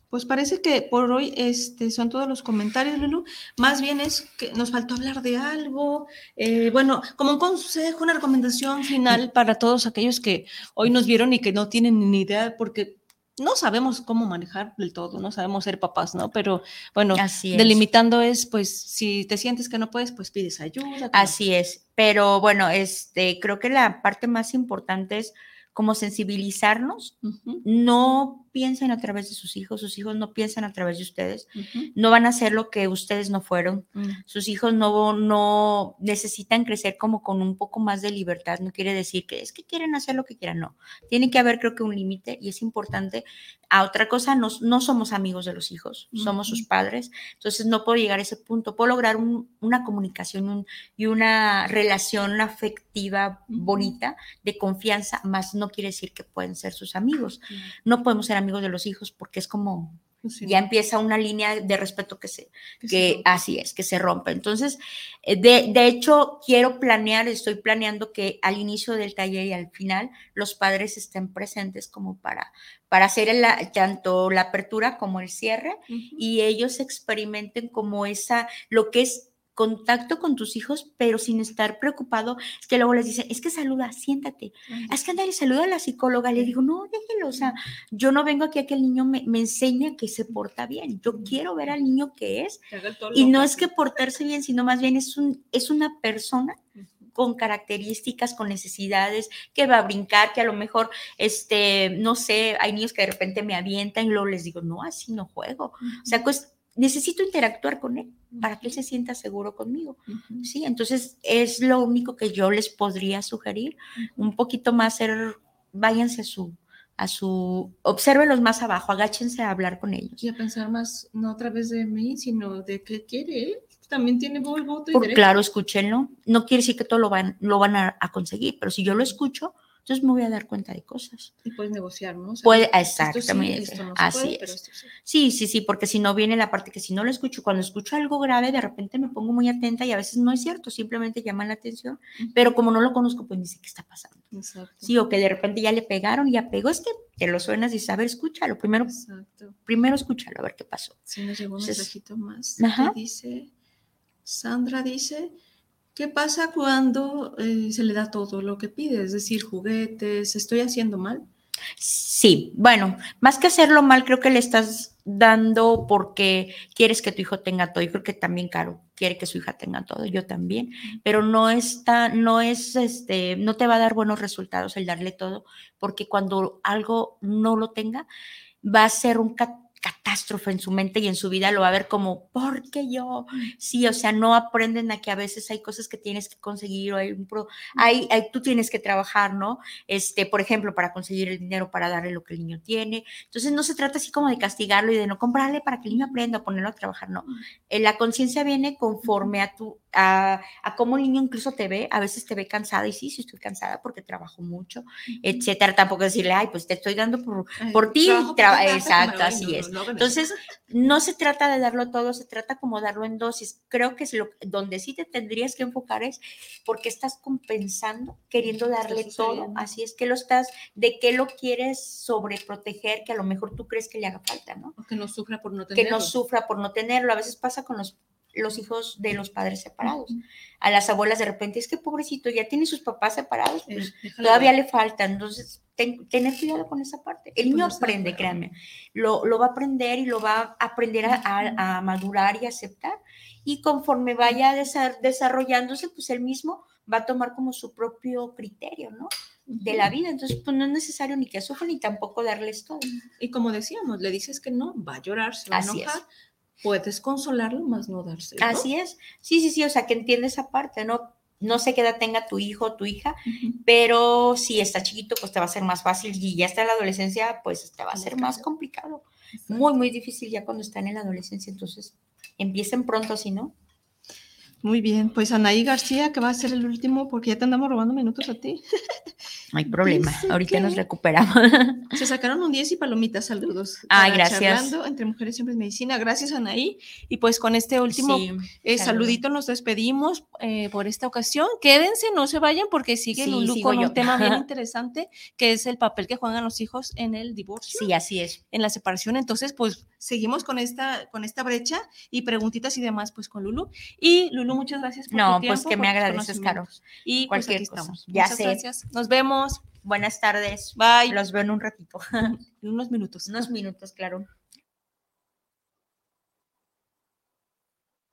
Pues parece que por hoy este, son todos los comentarios, Lulu. Más bien es que nos faltó hablar de algo. eh, bueno, como un consejo, una recomendación final para todos aquellos que hoy nos vieron y que no tienen ni idea, porque no sabemos cómo manejar del todo, no sabemos ser papás, ¿no? Pero bueno, Así es. delimitando es, pues, si te sientes que no puedes, pues pides ayuda. Así es, pero bueno, este, creo que la parte más importante es como sensibilizarnos. No piensen a través de sus hijos, sus hijos no piensan a través de ustedes, ujú, no van a hacer lo que ustedes no fueron. ujú. Sus hijos no, no necesitan crecer como con un poco más de libertad. No quiere decir que es que quieren hacer lo que quieran, no. Tiene que haber, creo que, un límite y es importante. A otra cosa, no, no somos amigos de los hijos, somos sus padres. Entonces, no puedo llegar a ese punto. Puedo lograr un- una comunicación un- y una relación afectiva bonita, de confianza, más no quiere decir que pueden ser sus amigos. No podemos ser amigos de los hijos porque es como Pues sí, ya empieza una línea de respeto que se, que que sí. así es, que se rompe. Entonces, eh, de, de hecho, quiero planear, estoy planeando que al inicio del taller y al final los padres estén presentes como para, para hacer el- tanto la apertura como el cierre y ellos experimenten como esa, lo que es contacto con tus hijos, pero sin estar preocupado. Es que luego les dicen, es que saluda, siéntate. Es que anda y saluda a la psicóloga. Le digo, no, déjelo. O sea, yo no vengo aquí a que el niño me, me enseñe que se porta bien. Yo quiero ver al niño que es y no es que portarse bien, sino más bien es, un, es una persona con características, con necesidades, que va a brincar, que a lo mejor, este, no sé, hay niños que de repente me avientan y luego les digo, no, así no juego. O sea, pues necesito interactuar con él para que él se sienta seguro conmigo. Sí, entonces es lo único que yo les podría sugerir, un poquito más ser, váyanse a su, a su, obsérvenlos más abajo, agáchense a hablar con ellos. Y a pensar más, no a través de mí, sino de qué quiere él. También tiene voz, voto y Por, derecho. claro, escúchenlo. No quiere decir que todo lo van, lo van a, a conseguir, pero si yo lo escucho, entonces me voy a dar cuenta de cosas. Y puedes negociar, ¿no? O sea, Puede, sí, exactamente. no se así puede, es. pero esto sí. Sí, sí, sí, porque si no viene la parte que si no lo escucho, cuando escucho algo grave, de repente me pongo muy atenta y a veces no es cierto, simplemente llaman la atención, pero como no lo conozco, pues ni sé qué está pasando. Exacto. Sí, o que de repente ya le pegaron y ya pegó, es que te lo suenas y dices, a ver, escúchalo, primero, Exacto. primero escúchalo, a ver qué pasó. Sí, nos llegó un Entonces, mensajito más ajá. que dice, Sandra dice, ¿qué pasa cuando eh, se le da todo lo que pide? Es decir, juguetes, ¿estoy haciendo mal? Sí, bueno, más que hacerlo mal, creo que le estás dando porque quieres que tu hijo tenga todo. Yo creo que también Caro quiere que su hija tenga todo, yo también, pero no está, no es este, no te va a dar buenos resultados el darle todo, porque cuando algo no lo tenga, va a ser un catástrofe en su mente y en su vida lo va a ver como, ¿por qué yo? Sí, o sea, no aprenden a que a veces hay cosas que tienes que conseguir o hay un pro, hay, hay- tú tienes que trabajar, ¿no? Este, por ejemplo, para conseguir el dinero para darle lo que el niño tiene. Entonces no se trata así como de castigarlo y de no comprarle para que el niño aprenda a ponerlo a trabajar, no. Eh, La conciencia viene conforme a tu, a, a cómo el niño incluso te ve, a veces te ve cansada y sí, sí estoy cansada porque trabajo mucho, etcétera. Tampoco decirle, ay, pues te estoy dando por, por ti, exacto, así es. Entonces, no se trata de darlo todo, se trata como darlo en dosis. Creo que es lo donde sí te tendrías que enfocar es porque estás compensando, queriendo darle todo. Así es que lo estás, de qué lo quieres sobreproteger, que a lo mejor tú crees que le haga falta, ¿no? O que no sufra por no Que tenerlo. no sufra por no tenerlo. A veces pasa con los, los hijos de los padres separados. A las abuelas de repente, es que pobrecito, ya tiene sus papás separados, Eh, pues déjalo todavía ver. le falta. Entonces, ten- tener cuidado con esa parte. El Y niño aprende, créanme. Lo, lo va a aprender y lo va a aprender a, a- a madurar y aceptar. Y conforme vaya desa- desarrollándose, pues él mismo va a tomar como su propio criterio, ¿no? De la vida. Entonces, pues no es necesario ni que sufra ni tampoco darles todo. Y como decíamos, le dices que no, va a llorar, se va Así a es. Puedes consolarlo, más no dárselo. Así es. Sí, sí, sí. O sea, que entiende esa parte, ¿no? No sé qué edad tenga tu hijo o tu hija, pero si está chiquito, pues te va a ser más fácil y ya está en la adolescencia, pues te va a ser más complicado. Muy, muy difícil ya cuando están en la adolescencia, entonces empiecen pronto, si no. Muy bien, pues Anaí García, que va a ser el último, porque ya te andamos robando minutos a ti. No hay problema, Dice ahorita nos recuperamos. Se sacaron un 10 y palomitas, saludos. Ay, Para gracias. Charlando entre mujeres siempre es medicina. Gracias, Anaí. Y pues con este último Sí, eh, saludito nos despedimos eh, por esta ocasión. Quédense, no se vayan, porque sigue Sí, Lulu con yo. un tema bien interesante, que es el papel que juegan los hijos en el divorcio. Sí, así es. en la separación. Entonces, pues seguimos con esta, con esta brecha y preguntitas y demás, pues con Lulu. Y Lulu, muchas gracias por No, tu pues tiempo, que me agradeces, Caro. Y pues Cualquier aquí cosa. estamos. Ya Muchas sé. gracias. Nos vemos. Buenas tardes. Bye. Los veo en un ratito. En unos minutos. Unos minutos, claro.